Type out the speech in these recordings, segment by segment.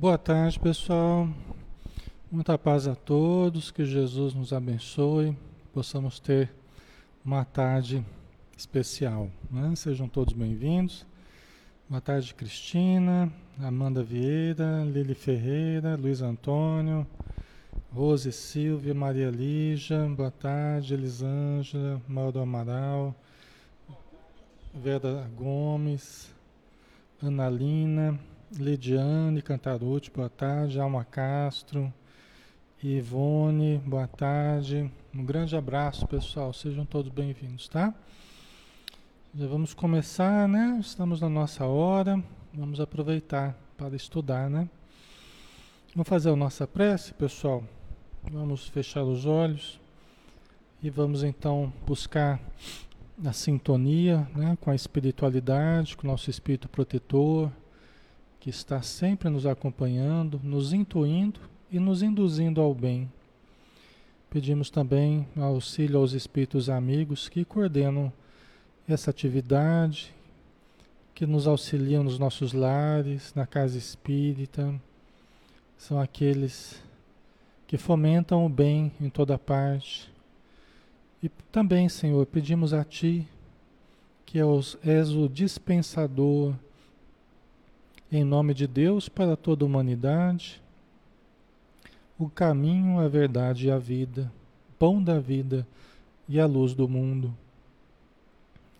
Boa tarde, pessoal. Muita paz a todos, que Jesus nos abençoe, possamos ter uma tarde especial. Né? Sejam todos bem-vindos. Boa tarde, Cristina, Amanda Vieira, Lili Ferreira, Luiz Antônio, Rose Silvia, Maria Lígia, boa tarde, Elisângela, Mauro Amaral, Vera Gomes, Analina, Lidiane Cantarucci, boa tarde. Alma Castro, Ivone, boa tarde. Um grande abraço, pessoal. Sejam todos bem-vindos, tá? Já vamos começar, né? Estamos na nossa hora. Vamos aproveitar para estudar, né? Vamos fazer a nossa prece, pessoal. Vamos fechar os olhos e vamos então buscar a sintonia né, com a espiritualidade, com o nosso espírito protetor, que está sempre nos acompanhando, nos intuindo e nos induzindo ao bem. Pedimos também auxílio aos espíritos amigos que coordenam essa atividade, que nos auxiliam nos nossos lares, na casa espírita. São aqueles que fomentam o bem em toda parte. E também, Senhor, pedimos a Ti, que és o dispensador em nome de Deus para toda a humanidade, o caminho, a verdade e a vida, pão da vida e a luz do mundo.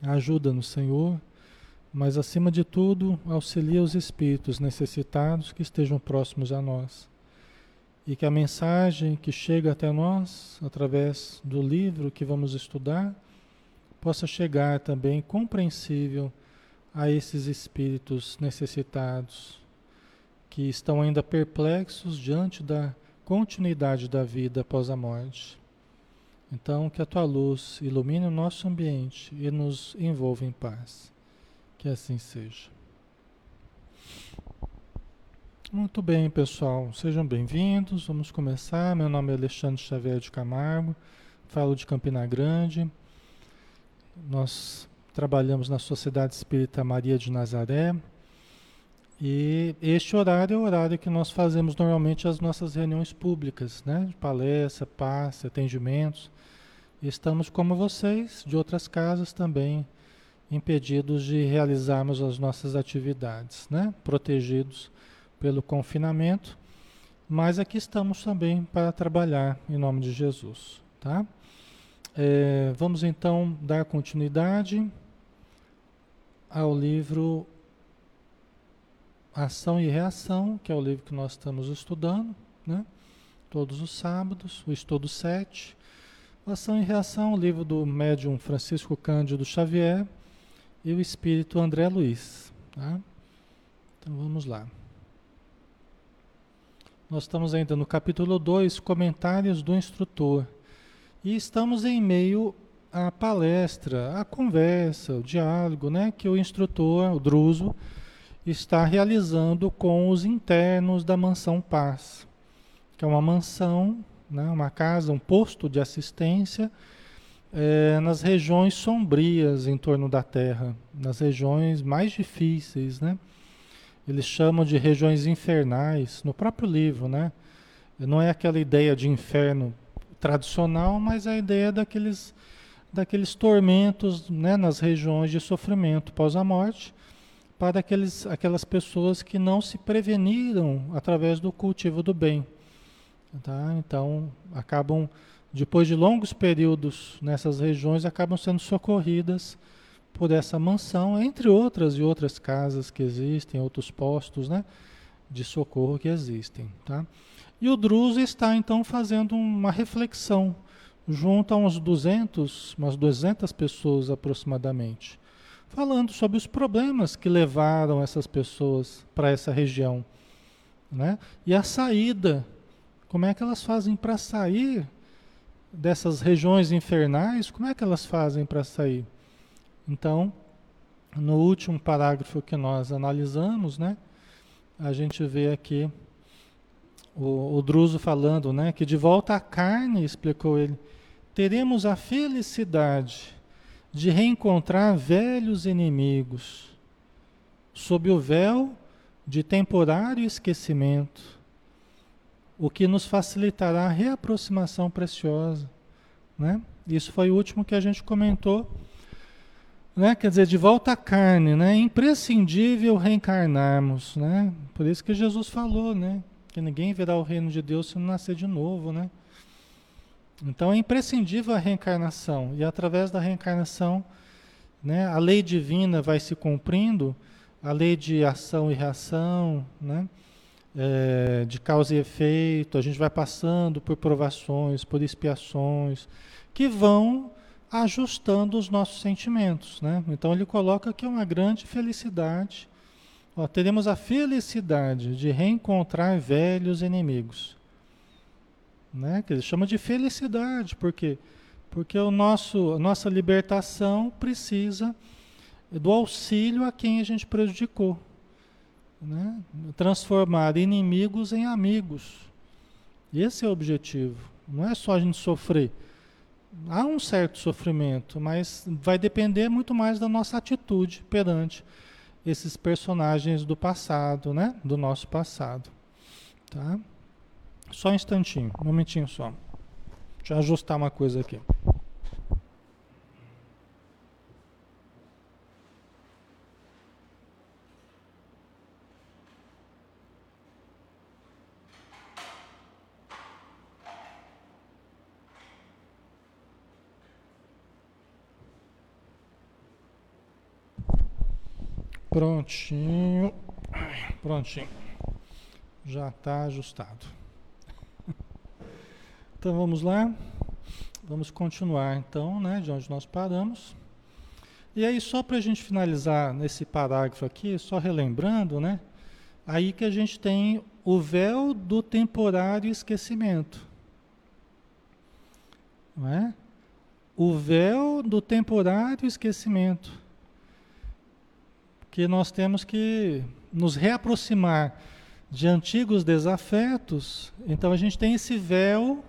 Ajuda-nos, Senhor, mas acima de tudo, auxilia os espíritos necessitados que estejam próximos a nós. E que a mensagem que chega até nós, através do livro que vamos estudar, possa chegar também compreensível a esses espíritos necessitados que estão ainda perplexos diante da continuidade da vida após a morte. Então, que a tua luz ilumine o nosso ambiente e nos envolva em paz. Que assim seja. Muito bem, pessoal. Sejam bem-vindos. Vamos começar. Meu nome é Alexandre Xavier de Camargo. Falo de Campina Grande. Nós trabalhamos na Sociedade Espírita Maria de Nazaré. E este horário é o horário que nós fazemos normalmente as nossas reuniões públicas, né? Palestra, passe, atendimentos. Estamos como vocês, de outras casas também, impedidos de realizarmos as nossas atividades, né? Protegidos pelo confinamento. Mas aqui estamos também para trabalhar em nome de Jesus, tá? É, vamos então dar continuidade ao livro Ação e Reação, que é o livro que nós estamos estudando, né? Todos os sábados, o estudo 7. Ação e Reação, o livro do médium Francisco Cândido Xavier e o espírito André Luiz. Tá? Então vamos lá. Nós estamos ainda no capítulo 2, comentários do instrutor. E estamos em meio à palestra, à conversa, o diálogo, né, que o instrutor, o Druso, está realizando com os internos da mansão Paz, que é uma mansão, né, uma casa, um posto de assistência é, nas regiões sombrias em torno da Terra, nas regiões mais difíceis, né? Eles chamam de regiões infernais, no próprio livro, né? Não é aquela ideia de inferno tradicional, mas a ideia daqueles, daqueles tormentos né, nas regiões de sofrimento pós a morte, para aqueles, aquelas pessoas que não se preveniram através do cultivo do bem. Tá? Então, acabam, depois de longos períodos nessas regiões, acabam sendo socorridas por essa mansão, entre outras e outras casas que existem, outros postos né, de socorro que existem. Tá? E o Druso está então fazendo uma reflexão junto a uns 200, umas 200 pessoas aproximadamente, falando sobre os problemas que levaram essas pessoas para essa região, né? E a saída, como é que elas fazem para sair dessas regiões infernais? Como é que elas fazem para sair? Então, no último parágrafo que nós analisamos, né, a gente vê aqui o, o Druso falando, né, que de volta à carne, explicou ele, teremos a felicidade de reencontrar velhos inimigos sob o véu de temporário esquecimento, o que nos facilitará a reaproximação preciosa. Né? Isso foi o último que a gente comentou. Né? Quer dizer, de volta à carne, né? é imprescindível reencarnarmos. Né? Por isso que Jesus falou, né? que ninguém verá o reino de Deus se não nascer de novo. Né? Então é imprescindível a reencarnação, e através da reencarnação, né, a lei divina vai se cumprindo, a lei de ação e reação, né, é, de causa e efeito, a gente vai passando por provações, por expiações, que vão ajustando os nossos sentimentos. Né? Então ele coloca que é uma grande felicidade. Ó, teremos a felicidade de reencontrar velhos inimigos. Né? Que ele chama de felicidade, porque porque o nosso, a nossa libertação precisa do auxílio a quem a gente prejudicou. Né? Transformar inimigos em amigos. Esse é o objetivo. Não é só a gente sofrer. Há um certo sofrimento, mas vai depender muito mais da nossa atitude perante esses personagens do passado, né? Do nosso passado. Tá? Só um instantinho, um momentinho só. Deixa eu ajustar uma coisa aqui. Prontinho. Prontinho. Já está ajustado. Então vamos lá. Vamos continuar então, né, de onde nós paramos. E aí, só para a gente finalizar nesse parágrafo aqui, só relembrando, né? Aí que a gente tem o véu do temporário esquecimento. Não é? O véu do temporário esquecimento que nós temos que nos reaproximar de antigos desafetos. Então a gente tem esse véu,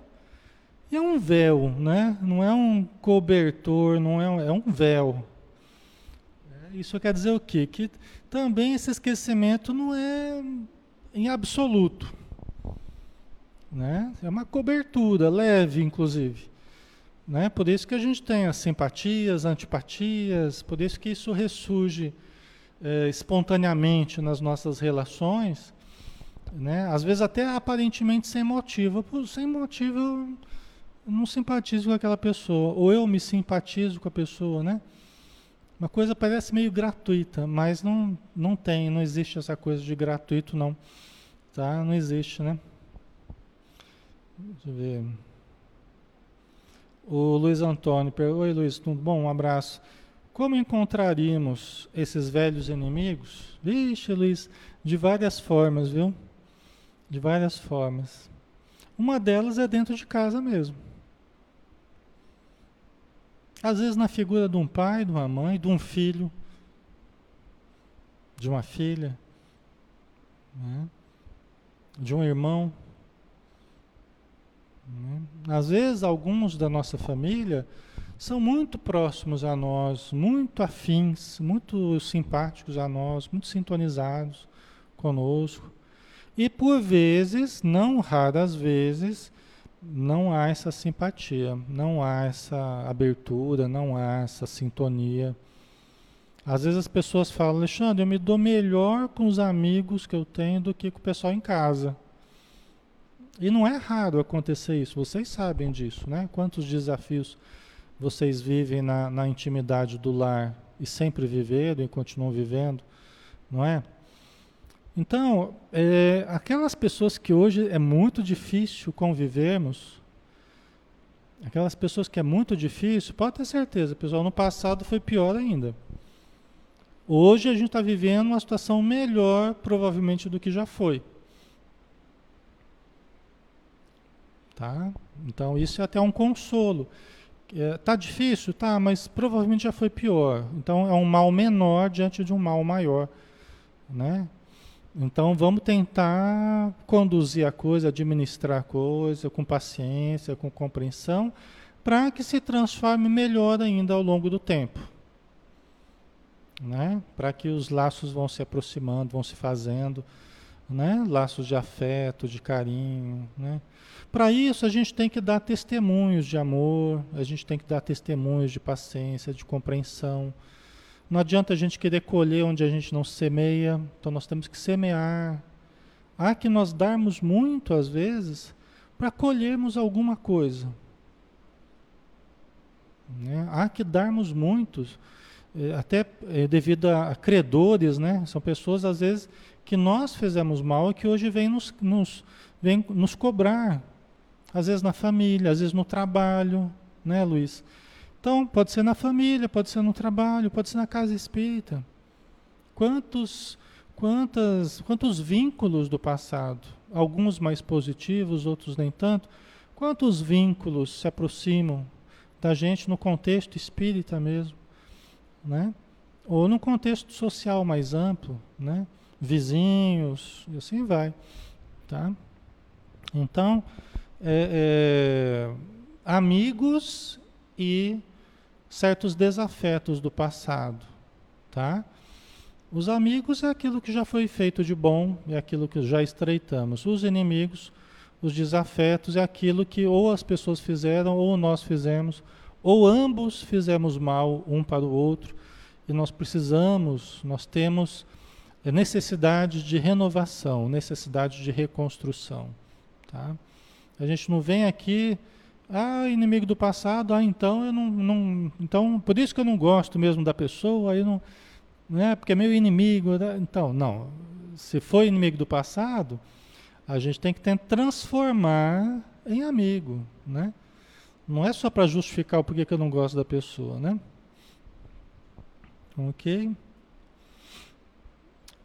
é um véu, né? não é um cobertor, não é, é um véu. Isso quer dizer o quê? Que também esse esquecimento não é em absoluto. Né? É uma cobertura, leve inclusive. Né? Por isso que a gente tem as simpatias, antipatias, por isso que isso ressurge é, espontaneamente nas nossas relações, né? às vezes até aparentemente sem motivo. Sem motivo não simpatizo com aquela pessoa, ou eu me simpatizo com a pessoa, né? Uma coisa parece meio gratuita, mas não, não tem, não existe essa coisa de gratuito não, tá? Não existe, né? Deixa eu ver. O Luiz Antônio, oi Luiz, tudo bom? Um abraço. Como encontraríamos esses velhos inimigos? Vixe, Luiz, de várias formas, viu? De várias formas. Uma delas é dentro de casa mesmo. Às vezes na figura de um pai, de uma mãe, de um filho, de uma filha, né? de um irmão. Né? Às vezes alguns da nossa família são muito próximos a nós, muito afins, muito simpáticos a nós, muito sintonizados conosco. E por vezes, não raras vezes, não há essa simpatia, não há essa abertura, não há essa sintonia. Às vezes as pessoas falam, Alexandre, eu me dou melhor com os amigos que eu tenho do que com o pessoal em casa. E não é raro acontecer isso, vocês sabem disso, né? Quantos desafios vocês vivem na, na intimidade do lar e sempre viveram e continuam vivendo, não é? Então, é, aquelas pessoas que hoje é muito difícil convivermos, aquelas pessoas que é muito difícil, pode ter certeza, pessoal, no passado foi pior ainda. Hoje a gente está vivendo uma situação melhor, provavelmente, do que já foi. Tá? Então, isso é até um consolo. É, tá difícil? Tá, mas provavelmente já foi pior. Então é um mal menor diante de um mal maior. Né? Então vamos tentar conduzir a coisa, administrar a coisa com paciência, com compreensão, para que se transforme melhor ainda ao longo do tempo. né? Para que os laços vão se aproximando, vão se fazendo, né? Laços de afeto, de carinho, né? Para isso a gente tem que dar testemunhos de amor, a gente tem que dar testemunhos de paciência, de compreensão. Não adianta a gente querer colher onde a gente não semeia, então nós temos que semear. Há que nós darmos muito às vezes para colhermos alguma coisa. Né? Há que darmos muitos é, até é, devido a, credores, né? São pessoas, às vezes, que nós fizemos mal e que hoje vêm nos, nos, vem nos cobrar. Às vezes na família, às vezes no trabalho, né, Luiz? Então, pode ser na família, pode ser no trabalho, pode ser na casa espírita. Quantos, quantas, quantos vínculos do passado, alguns mais positivos, outros nem tanto, quantos vínculos se aproximam da gente no contexto espírita mesmo? né? Ou num contexto social mais amplo, né? Vizinhos, e assim vai, tá? Então, é, é, amigos e certos desafetos do passado, tá? Os amigos é aquilo que já foi feito de bom, é aquilo que já estreitamos. Os inimigos, os desafetos, é aquilo que ou as pessoas fizeram ou nós fizemos ou ambos fizemos mal um para o outro e nós precisamos, nós temos necessidade de renovação, necessidade de reconstrução. Tá? A gente não vem aqui, ah, inimigo do passado, ah, então eu não, não, então por isso que eu não gosto mesmo da pessoa, aí não, né, porque é meu inimigo. Né? Então, não. Se foi inimigo do passado, a gente tem que tentar transformar em amigo, né? Não é só para justificar o porquê que eu não gosto da pessoa, né? Ok?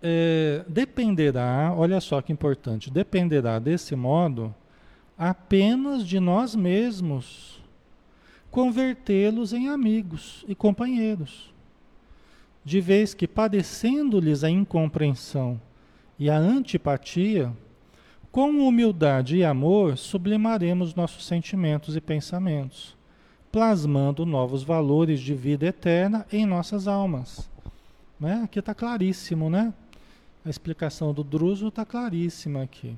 É, dependerá, olha só que importante, dependerá desse modo apenas de nós mesmos convertê-los em amigos e companheiros. De vez que padecendo-lhes a incompreensão e a antipatia, com humildade e amor, sublimaremos nossos sentimentos e pensamentos, plasmando novos valores de vida eterna em nossas almas. Né? Aqui está claríssimo, né? A explicação do Druso está claríssima aqui.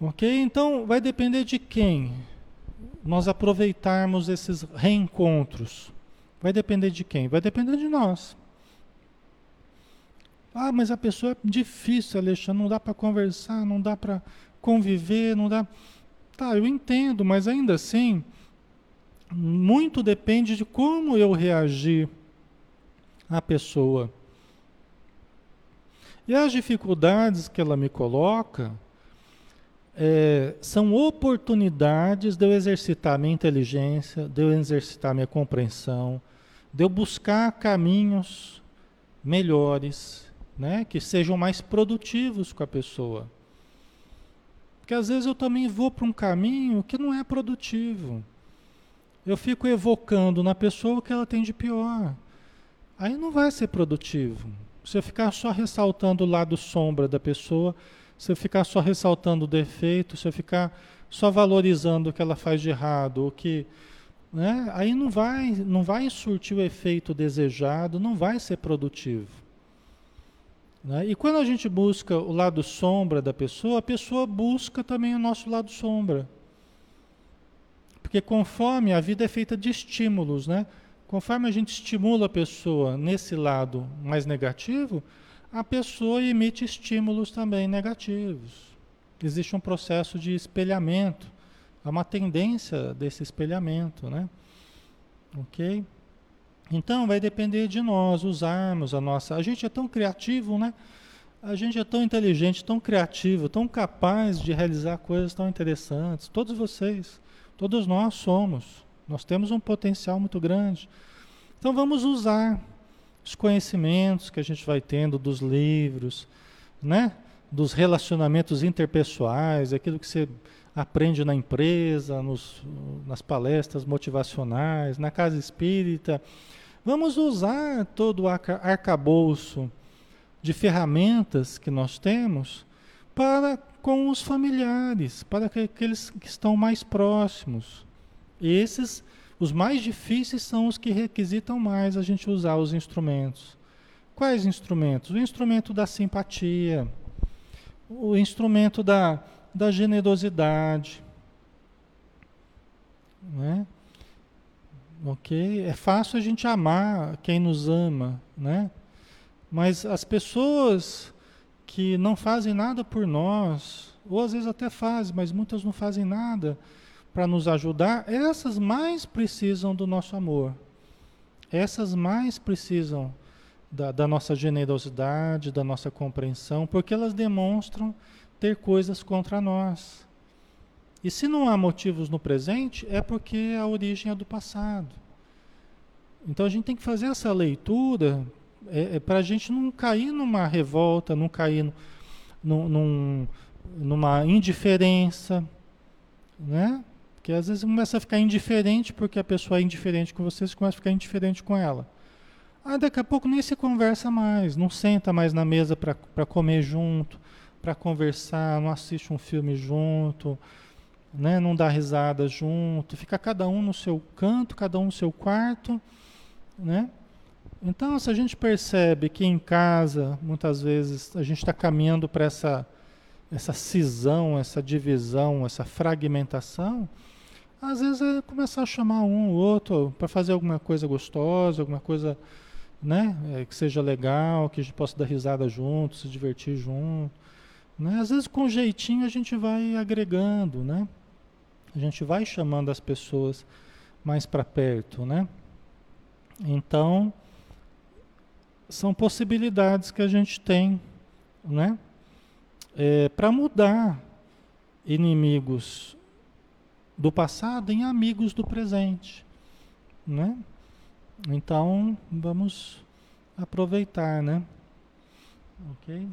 Ok? Então, vai depender de quem nós aproveitarmos esses reencontros. Vai depender de quem? Vai depender de nós. Ah, mas a pessoa é difícil, Alexandre, não dá para conversar, não dá para conviver, não dá. Tá, eu entendo, mas ainda assim, muito depende de como eu reagir à pessoa. E as dificuldades que ela me coloca é, são oportunidades de eu exercitar minha inteligência, de eu exercitar minha compreensão, de eu buscar caminhos melhores, né? que sejam mais produtivos com a pessoa. Porque às vezes eu também vou para um caminho que não é produtivo. Eu fico evocando na pessoa o que ela tem de pior. Aí não vai ser produtivo. Se eu ficar só ressaltando o lado sombra da pessoa, se eu ficar só ressaltando o defeito, se eu ficar só valorizando o que ela faz de errado, o que, né? Aí não vai, não vai surtir o efeito desejado, não vai ser produtivo. Né? E quando a gente busca o lado sombra da pessoa, a pessoa busca também o nosso lado sombra. Porque conforme a vida é feita de estímulos, né? Conforme a gente estimula a pessoa nesse lado mais negativo, a pessoa emite estímulos também negativos. Existe um processo de espelhamento, há uma tendência desse espelhamento, né? Ok? Então vai depender de nós usarmos a nossa. A gente é tão criativo, né? A gente é tão inteligente, tão criativo, tão capaz de realizar coisas tão interessantes. Todos vocês, todos nós somos. Nós temos um potencial muito grande. Então vamos usar os conhecimentos que a gente vai tendo dos livros, né? Dos relacionamentos interpessoais, aquilo que você aprende na empresa, nos, nas palestras motivacionais, na casa espírita. Vamos usar todo o arcabouço de ferramentas que nós temos para com os familiares, para aqueles que estão mais próximos. Esses Os mais difíceis são os que requisitam mais a gente usar os instrumentos. Quais instrumentos? O instrumento da simpatia, o instrumento da, da generosidade. Né? Ok? É fácil a gente amar quem nos ama, né? Mas as pessoas que não fazem nada por nós, ou às vezes até fazem, mas muitas não fazem nada para nos ajudar, essas mais precisam do nosso amor. Essas mais precisam da, da nossa generosidade, da nossa compreensão, porque elas demonstram ter coisas contra nós. E se não há motivos no presente, é porque a origem é do passado. Então a gente tem que fazer essa leitura é, é para a gente não cair numa revolta, não cair num, numa indiferença, né? Porque às vezes começa a ficar indiferente porque a pessoa é indiferente com você, você começa a ficar indiferente com ela. Ah, daqui a pouco nem se conversa mais, não senta mais na mesa para comer junto, para conversar, não assiste um filme junto, né? não dá risada junto, fica cada um no seu canto, cada um no seu quarto, né? Então, se a gente percebe que em casa, muitas vezes, a gente está caminhando para essa, essa cisão, essa divisão, essa fragmentação, às vezes é começar a chamar um ou outro para fazer alguma coisa gostosa, alguma coisa né? É, que seja legal, que a gente possa dar risada junto, se divertir junto. Né? Às vezes com jeitinho a gente vai agregando, né? A gente vai chamando as pessoas mais para perto, né? Então, são possibilidades que a gente tem, né? É, para mudar inimigos do passado em amigos do presente, né? Então, vamos aproveitar, né? Ok?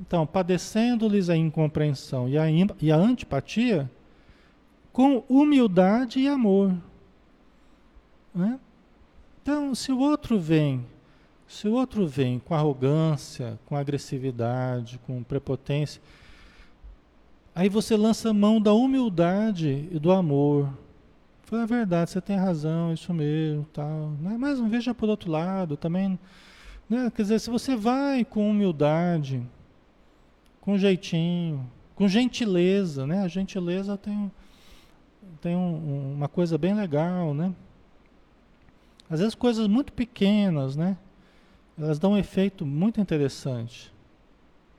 Então, padecendo-lhes a incompreensão e a, e a antipatia, com humildade e amor. Né? Então, se o outro vem, se o outro vem com arrogância, com agressividade, com prepotência, aí você lança mão da humildade e do amor. Foi a verdade, você tem razão, isso mesmo, tal. Né? Mas veja por outro lado também. Né? Quer dizer, se você vai com humildade, com jeitinho, com gentileza, né? A gentileza tem, tem um, uma coisa bem legal, né? Às vezes coisas muito pequenas, né? Elas dão um efeito muito interessante.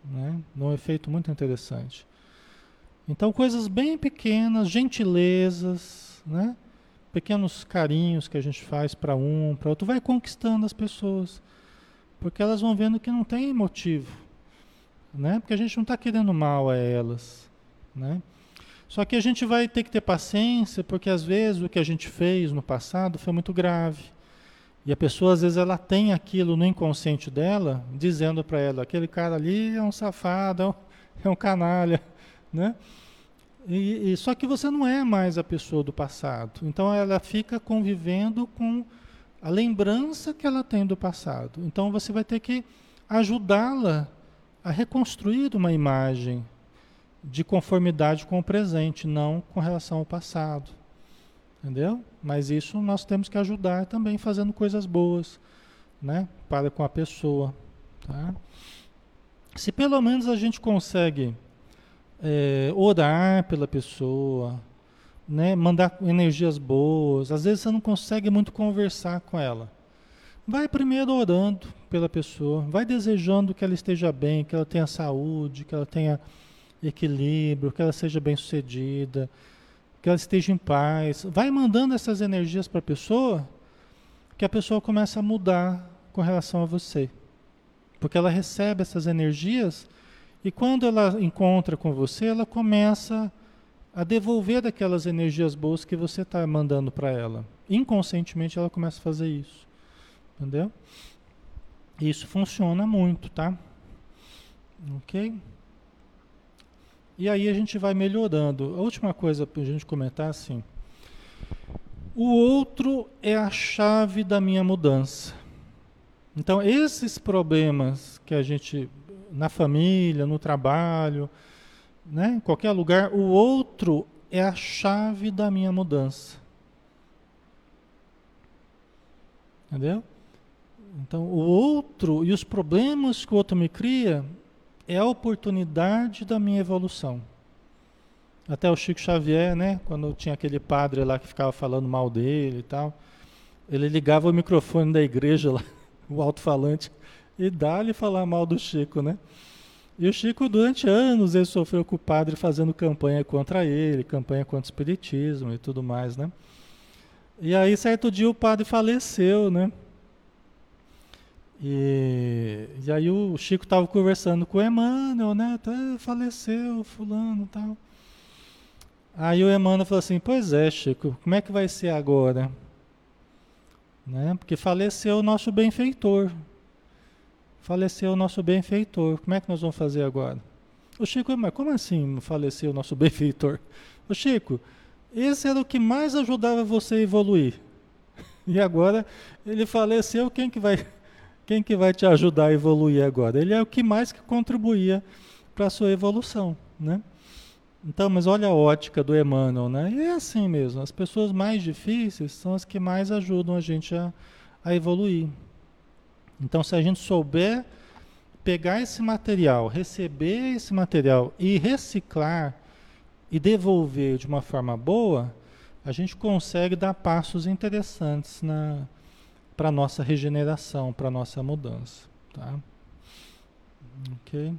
Né? Dão um efeito muito interessante. Então coisas bem pequenas, gentilezas, né? pequenos carinhos que a gente faz para um, para outro, vai conquistando as pessoas. Porque elas vão vendo que não tem motivo. Né? Porque a gente não está querendo mal a elas. Né? Só que a gente vai ter que ter paciência, porque às vezes o que a gente fez no passado foi muito grave. E a pessoa, às vezes, ela tem aquilo no inconsciente dela, dizendo para ela: aquele cara ali é um safado, é um, é um canalha. Né? E, e, só que você não é mais a pessoa do passado. Então ela fica convivendo com a lembrança que ela tem do passado. Então você vai ter que ajudá-la a reconstruir uma imagem de conformidade com o presente, não com relação ao passado. Entendeu? Mas isso nós temos que ajudar também fazendo coisas boas, né, para com a pessoa, tá? Se pelo menos a gente consegue é, orar pela pessoa, né? mandar energias boas. Às vezes você não consegue muito conversar com ela. Vai primeiro orando pela pessoa, vai desejando que ela esteja bem, que ela tenha saúde, que ela tenha equilíbrio, que ela seja bem sucedida, que ela esteja em paz. Vai mandando essas energias para a pessoa, que a pessoa começa a mudar com relação a você. Porque ela recebe essas energias e quando ela encontra com você, ela começa a devolver daquelas energias boas que você está mandando para ela. Inconscientemente ela começa a fazer isso. Entendeu? Isso funciona muito, tá? Ok? E aí a gente vai melhorando. A última coisa para a gente comentar assim. O outro é a chave da minha mudança. Então, esses problemas que a gente na família, no trabalho, né? em qualquer lugar, o outro é a chave da minha mudança. Entendeu? Então, o outro e os problemas que o outro me cria é a oportunidade da minha evolução. Até o Chico Xavier, né, quando tinha aquele padre lá que ficava falando mal dele e tal, ele ligava o microfone da igreja lá, o alto-falante, e dá-lhe falar mal do Chico, né? E o Chico, durante anos, ele sofreu com o padre fazendo campanha contra ele, campanha contra o espiritismo e tudo mais, né? E aí, certo dia, o padre faleceu, né? E, e aí o Chico estava conversando com o Emmanuel, né? Até faleceu fulano tal. Aí o Emmanuel falou assim, pois é, Chico, como é que vai ser agora? Né? Porque faleceu o nosso benfeitor. Faleceu o nosso benfeitor. Como é que nós vamos fazer agora? O Chico, mas como assim faleceu o nosso benfeitor? O Chico, esse era o que mais ajudava você a evoluir. E agora ele faleceu, quem que vai, quem que vai te ajudar a evoluir agora? Ele é o que mais que contribuía para a sua evolução, né? Então, mas olha a ótica do Emmanuel, né? E é assim mesmo, as pessoas mais difíceis são as que mais ajudam a gente a, a evoluir. Então, se a gente souber pegar esse material, receber esse material e reciclar e devolver de uma forma boa, a gente consegue dar passos interessantes para a nossa regeneração, para a nossa mudança. Tá? Ok?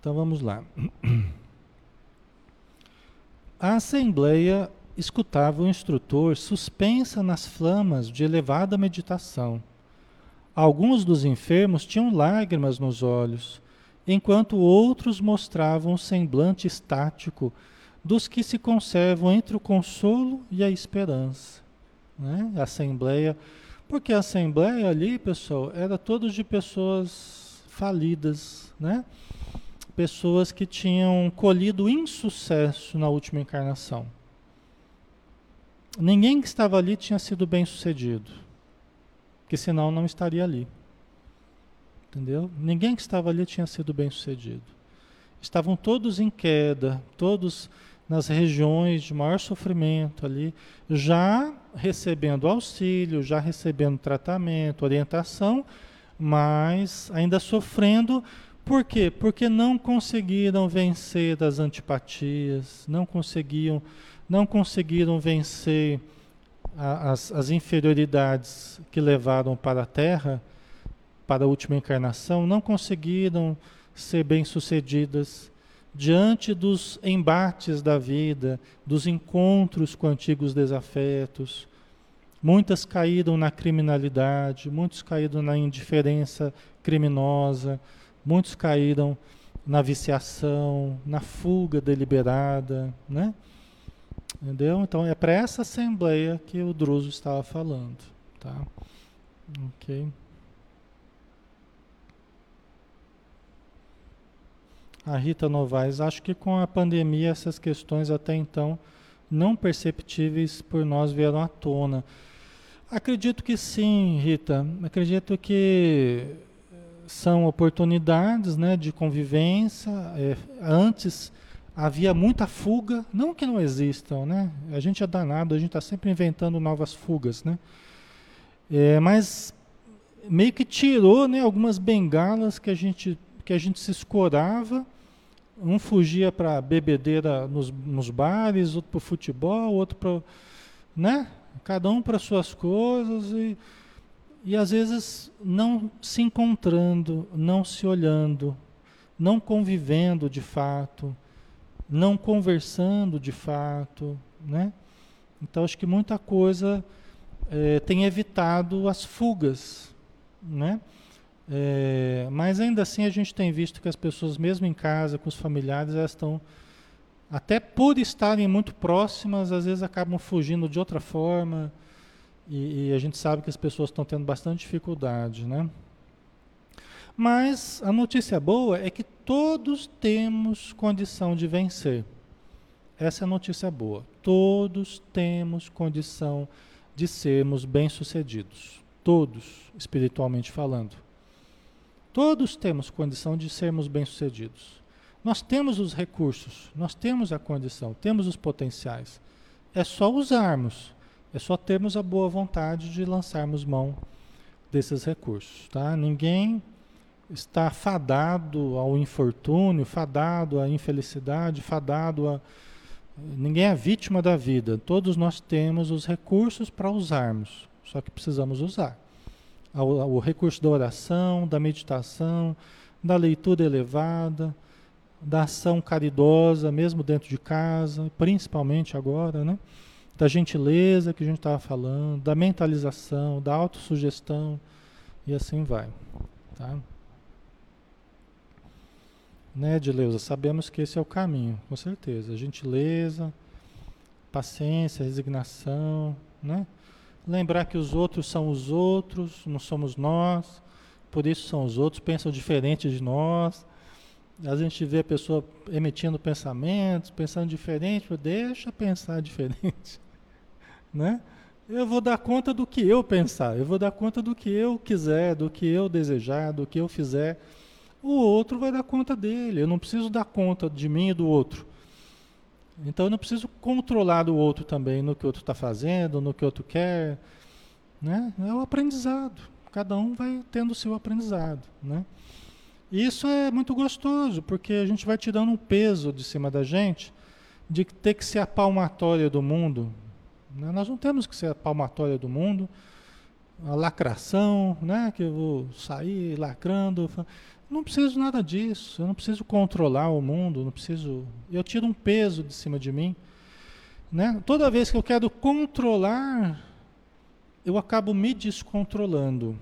Então vamos lá. A Assembleia escutava o instrutor suspensa nas flamas de elevada meditação. Alguns dos enfermos tinham lágrimas nos olhos enquanto outros mostravam o semblante estático dos que se conservam entre o consolo e a esperança. Né? A Assembleia, porque a Assembleia ali, pessoal, era todos de pessoas falidas, né? pessoas que tinham colhido insucesso na última encarnação. Ninguém que estava ali tinha sido bem sucedido, que senão não estaria ali. Entendeu? Ninguém que estava ali tinha sido bem sucedido. Estavam todos em queda, todos nas regiões de maior sofrimento ali, já recebendo auxílio, já recebendo tratamento, orientação, mas ainda sofrendo. Por quê? Porque não conseguiram vencer das antipatias, não conseguiam, não conseguiram vencer a, as, as inferioridades que levaram para a Terra para a última encarnação não conseguiram ser bem-sucedidas diante dos embates da vida, dos encontros com antigos desafetos. Muitas caíram na criminalidade, muitos caíram na indiferença criminosa, muitos caíram na viciação, na fuga deliberada, né? Entendeu? Então é para essa assembleia que o Druso estava falando, tá? OK. A Rita Novaes, acho que com a pandemia essas questões até então não perceptíveis por nós vieram à tona. Acredito que sim, Rita. Acredito que são oportunidades né, de convivência. É, antes havia muita fuga, não que não existam, né? A gente é danado, a gente está sempre inventando novas fugas, né? É, mas meio que tirou né, algumas bengalas que a gente que a gente se escorava, um fugia para bebedeira nos, nos bares, outro para o futebol, outro para. Né? Cada um para suas coisas e, e às vezes não se encontrando, não se olhando, não convivendo de fato, não conversando de fato, né? Então acho que muita coisa é, tem evitado as fugas, né? É, mas ainda assim a gente tem visto que as pessoas, mesmo em casa, com os familiares, elas estão, até por estarem muito próximas, às vezes acabam fugindo de outra forma. E, e a gente sabe que as pessoas estão tendo bastante dificuldade, né? Mas a notícia boa é que todos temos condição de vencer. Essa é a notícia boa. Todos temos condição de sermos bem-sucedidos. Todos, espiritualmente falando. Todos temos condição de sermos bem-sucedidos. Nós temos os recursos, nós temos a condição, temos os potenciais. É só usarmos. É só termos a boa vontade de lançarmos mão desses recursos, tá? Ninguém está fadado ao infortúnio, fadado à infelicidade, fadado a ninguém é vítima da vida. Todos nós temos os recursos para usarmos, só que precisamos usar. O, recurso da oração, da meditação, da leitura elevada, da ação caridosa, mesmo dentro de casa, principalmente agora, né? Da gentileza que a gente estava falando, da mentalização, da autossugestão e assim vai, tá? Né, Edileuza? Sabemos que esse é o caminho, com certeza. Gentileza, paciência, resignação, né? Lembrar que os outros são os outros, não somos nós, por isso são os outros, pensam diferente de nós. A gente vê a pessoa emitindo pensamentos, pensando diferente, deixa pensar diferente, né? Eu vou dar conta do que eu pensar, eu vou dar conta do que eu quiser, do que eu desejar, do que eu fizer o outro vai dar conta dele. Eu não preciso dar conta de mim e do outro. Então eu não preciso controlar o outro também no que o outro está fazendo, no que o outro quer. Né? É o aprendizado. Cada um vai tendo o seu aprendizado. Né? E isso é muito gostoso, porque a gente vai tirando um peso de cima da gente de ter que ser a palmatória do mundo. Né? Nós não temos que ser a palmatória do mundo, a lacração, né? que eu vou sair lacrando. Não preciso nada disso, eu não preciso controlar o mundo, não preciso. Eu tiro um peso de cima de mim. Né? Toda vez que eu quero controlar, eu acabo me descontrolando.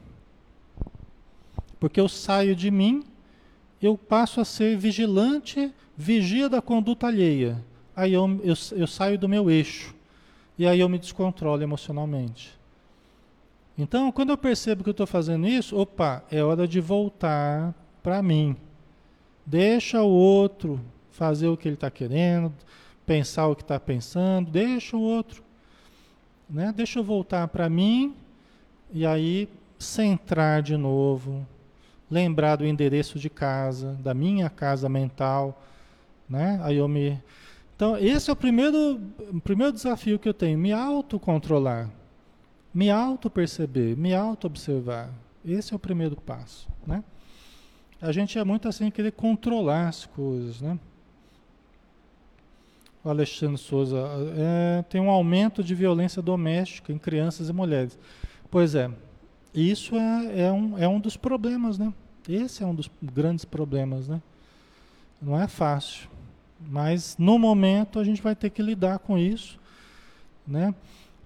Porque eu saio de mim, eu passo a ser vigilante, vigia da conduta alheia. Aí eu, eu, eu saio do meu eixo. E aí eu me descontrolo emocionalmente. Então, quando eu percebo que eu estou fazendo isso, opa, é hora de voltar para mim. Deixa o outro fazer o que ele está querendo, pensar o que está pensando, deixa o outro. Né? Deixa eu voltar para mim e aí centrar de novo, lembrar do endereço de casa, da minha casa mental, né? Aí eu me Então, esse é o primeiro o primeiro desafio que eu tenho, me autocontrolar, me auto-perceber, me auto-observar. Esse é o primeiro passo, né? a gente é muito assim querer controlar as coisas, né? O Alexandre Souza é, tem um aumento de violência doméstica em crianças e mulheres. Pois é, isso é, é, um, é um dos problemas, né? Esse é um dos grandes problemas, né? Não é fácil, mas no momento a gente vai ter que lidar com isso, né?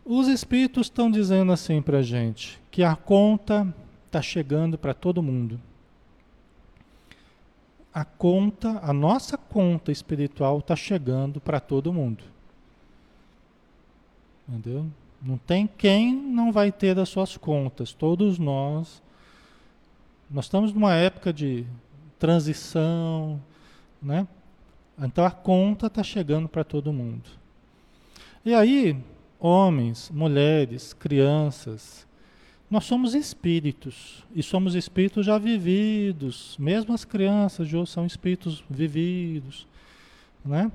Os espíritos estão dizendo assim para gente que a conta está chegando para todo mundo a conta, a nossa conta espiritual está chegando para todo mundo. Entendeu? Não tem quem não vai ter as suas contas. Todos nós. Nós estamos numa época de transição, né? Então a conta está chegando para todo mundo. E aí, homens, mulheres, crianças, nós somos espíritos, e somos espíritos já vividos, mesmo as crianças de hoje são espíritos vividos, né?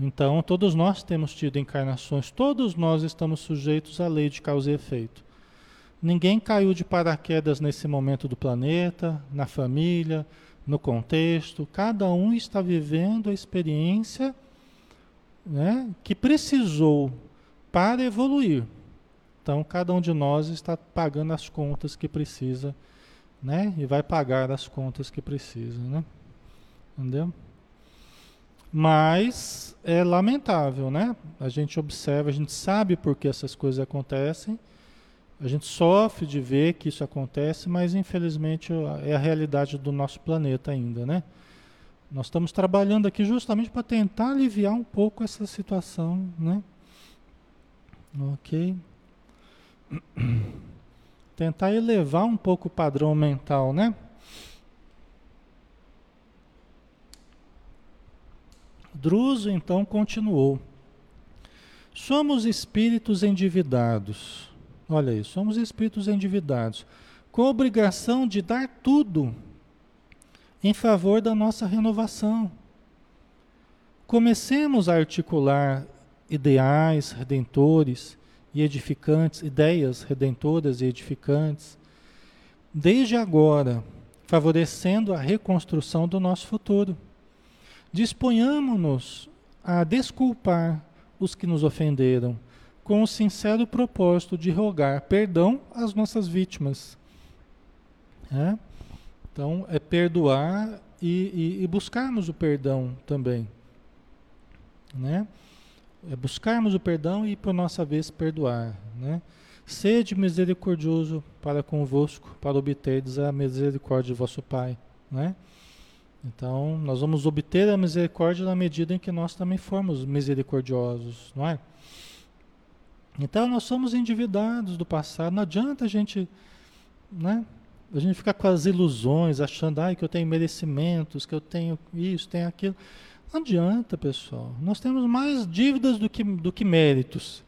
Então, todos nós temos tido encarnações, todos nós estamos sujeitos à lei de causa e efeito. Ninguém caiu de paraquedas nesse momento do planeta, na família, no contexto. Cada um está vivendo a experiência né, que precisou para evoluir. Então, cada um de nós está pagando as contas que precisa, né? E vai pagar as contas que precisa, né? Entendeu? Mas é lamentável, né? A gente observa, a gente sabe por que essas coisas acontecem, a gente sofre de ver que isso acontece, mas infelizmente é a realidade do nosso planeta ainda, né? Nós estamos trabalhando aqui justamente para tentar aliviar um pouco essa situação, né? Ok. Tentar elevar um pouco o padrão mental, né? Druso então continuou. Somos espíritos endividados. Olha aí, somos espíritos endividados, com a obrigação de dar tudo em favor da nossa renovação. Comecemos a articular ideais redentores e edificantes, ideias redentoras e edificantes, desde agora, favorecendo a reconstrução do nosso futuro. Disponhamos-nos a desculpar os que nos ofenderam, com o sincero propósito de rogar perdão às nossas vítimas. É? Então, é perdoar e, e, e buscarmos o perdão também. Né? É buscarmos o perdão e, por nossa vez, perdoar. Né? Sede misericordioso para convosco, para obterdes a misericórdia de vosso Pai. Né? Então, nós vamos obter a misericórdia na medida em que nós também formos misericordiosos, não é? Então, nós somos endividados do passado. Não adianta a gente, né? A gente ficar com as ilusões, achando ah, que eu tenho merecimentos, que eu tenho isso, tenho aquilo. Não adianta, pessoal. Nós temos mais dívidas do que, do que méritos.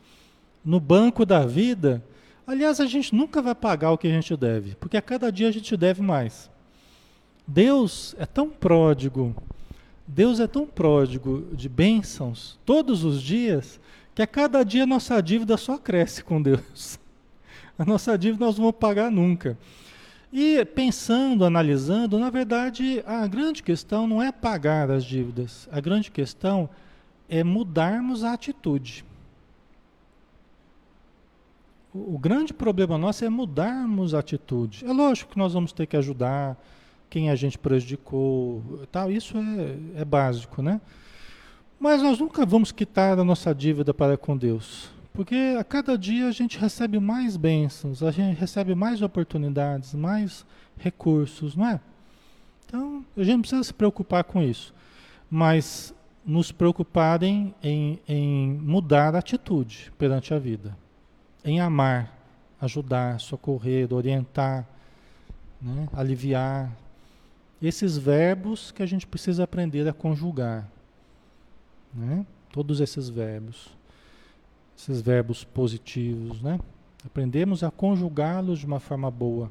No banco da vida, aliás, a gente nunca vai pagar o que a gente deve, porque a cada dia a gente deve mais. Deus é tão pródigo, Deus é tão pródigo de bênçãos todos os dias, que a cada dia a nossa dívida só cresce com Deus. A nossa dívida nós não vamos pagar nunca. E pensando, analisando, na verdade, a grande questão não é pagar as dívidas. A grande questão é mudarmos a atitude. O, grande problema nosso é mudarmos a atitude. É lógico que nós vamos ter que ajudar quem a gente prejudicou, tal. Isso é, é básico, né? Mas nós nunca vamos quitar a nossa dívida para com Deus. Porque a cada dia a gente recebe mais bênçãos, a gente recebe mais oportunidades, mais recursos, não é? Então, a gente não precisa se preocupar com isso. Mas nos preocuparem em, em mudar a atitude perante a vida. Em amar, ajudar, socorrer, orientar, né? aliviar. Esses verbos que a gente precisa aprender a conjugar. Né? Todos esses verbos esses verbos positivos, né? Aprendemos a conjugá-los de uma forma boa.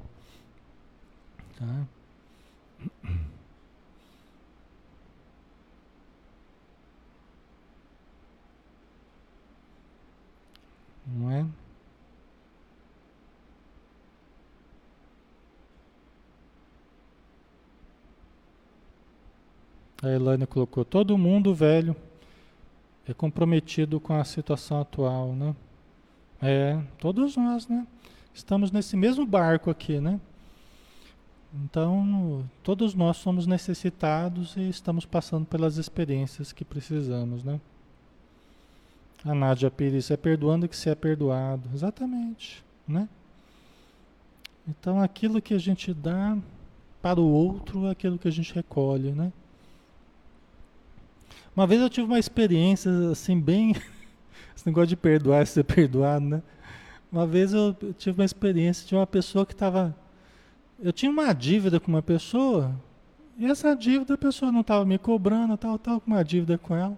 Tá? Não é? A Elaine colocou todo mundo velho é comprometido com a situação atual, né? É, todos nós, né? Estamos nesse mesmo barco aqui, né? Então, todos nós somos necessitados e estamos passando pelas experiências que precisamos, né? A Nádia Pires é perdoando que se é perdoado. Exatamente, né? Então, aquilo que a gente dá para o outro é aquilo que a gente recolhe, né? Uma vez eu tive uma experiência assim bem esse negócio de perdoar, ser perdoado, né? Uma vez eu tive uma experiência de uma pessoa que estava eu tinha uma dívida com uma pessoa e essa dívida a pessoa não estava me cobrando, tal, tal, com uma dívida com ela,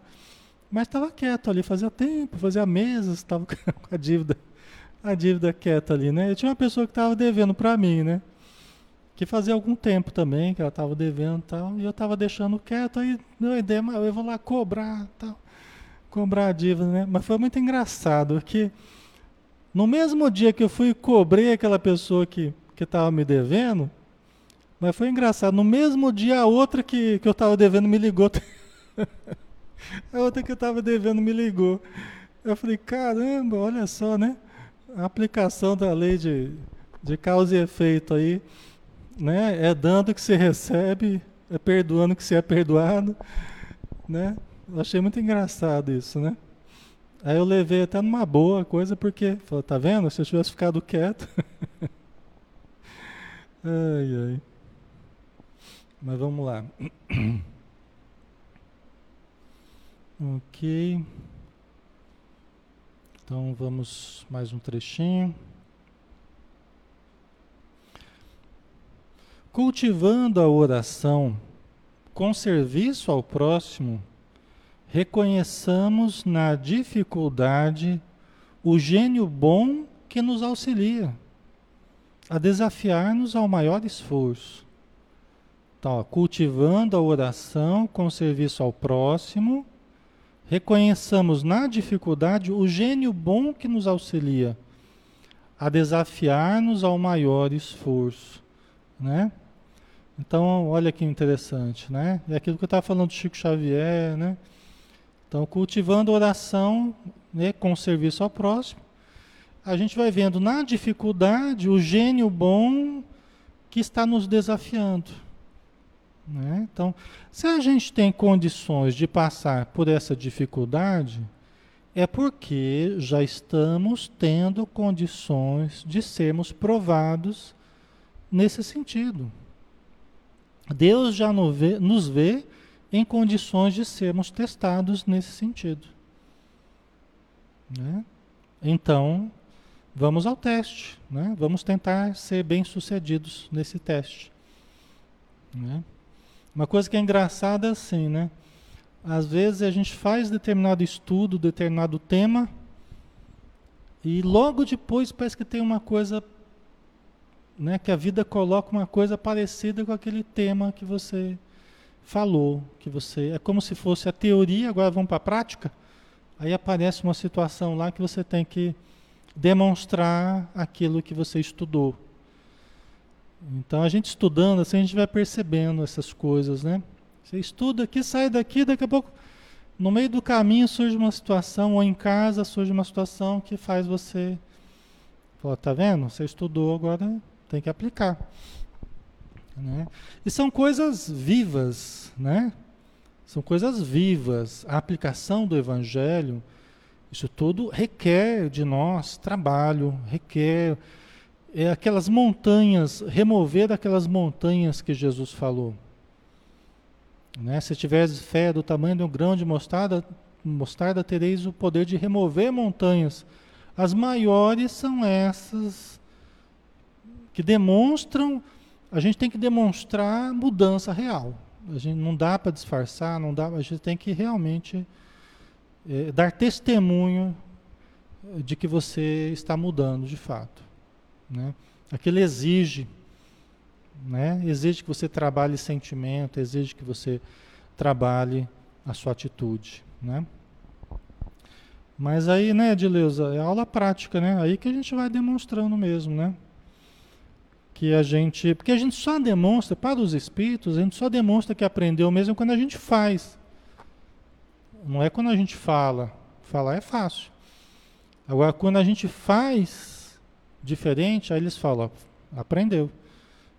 mas estava quieto ali, fazia tempo, fazia meses, estava com a dívida, a dívida quieta ali, né? Eu tinha uma pessoa que estava devendo para mim, né? Que fazia algum tempo também, que ela estava devendo e tal, e eu estava deixando quieto, aí a ideia, mas eu vou lá cobrar tal, cobrar a dívida, né? Mas foi muito engraçado, que no mesmo dia que eu fui cobrei aquela pessoa que estava me devendo, mas foi engraçado, no mesmo dia a outra que, que eu estava devendo me ligou. a outra que eu estava devendo me ligou. Eu falei, caramba, olha só, né? A aplicação da lei de, de causa e efeito aí né? É dando que se recebe, é perdoando que se é perdoado, né? Eu achei muito engraçado isso, né? Aí eu levei até numa boa coisa, porque, falou, tá vendo? Se eu tivesse ficado quieto. ai, ai. Mas vamos lá. ok. Então vamos mais um trechinho. Cultivando a oração com serviço ao próximo, reconheçamos na dificuldade o gênio bom que nos auxilia a desafiar-nos ao maior esforço. Então, ó, cultivando a oração com serviço ao próximo, reconheçamos na dificuldade o gênio bom que nos auxilia a desafiar-nos ao maior esforço, né? Então, olha que interessante, né? É aquilo que eu estava falando do Chico Xavier, né? Então, cultivando oração né, com serviço ao próximo, a gente vai vendo na dificuldade o gênio bom que está nos desafiando. Né? Então, se a gente tem condições de passar por essa dificuldade, é porque já estamos tendo condições de sermos provados nesse sentido. Deus já nos vê em condições de sermos testados nesse sentido. Né? Então, vamos ao teste, né? vamos tentar ser bem-sucedidos nesse teste. Né? Uma coisa que é engraçada é assim, né? Às vezes a gente faz determinado estudo, determinado tema, e logo depois parece que tem uma coisa, né, que a vida coloca uma coisa parecida com aquele tema que você falou, que você é como se fosse a teoria, agora vamos para a prática. Aí aparece uma situação lá que você tem que demonstrar aquilo que você estudou. Então a gente estudando assim, a gente vai percebendo essas coisas, né? Você estuda aqui, sai daqui, daqui a pouco, no meio do caminho surge uma situação, ou em casa surge uma situação que faz você. Fala, tá vendo? Você estudou, agora tem que aplicar. Né? E são coisas vivas, né? São coisas vivas. A aplicação do Evangelho, isso tudo requer de nós trabalho, requer é, aquelas montanhas, remover aquelas montanhas que Jesus falou. Né? Se tiveres fé do tamanho de um grão de mostarda, mostarda, tereis o poder de remover montanhas. As maiores são essas que demonstram, a gente tem que demonstrar mudança real. A gente não dá para disfarçar, não dá, a gente tem que realmente é, dar testemunho de que você está mudando de fato. Né? Aquilo exige, né? exige que você trabalhe sentimento, exige que você trabalhe a sua atitude. Né? Mas aí, né, Edileuza, é aula prática, né? Aí que a gente vai demonstrando mesmo, né? Que a gente. Porque a gente só demonstra, para os espíritos, a gente só demonstra que aprendeu mesmo quando a gente faz. Não é quando a gente fala. Falar é fácil. Agora, quando a gente faz, diferente, aí eles falam, ó, aprendeu.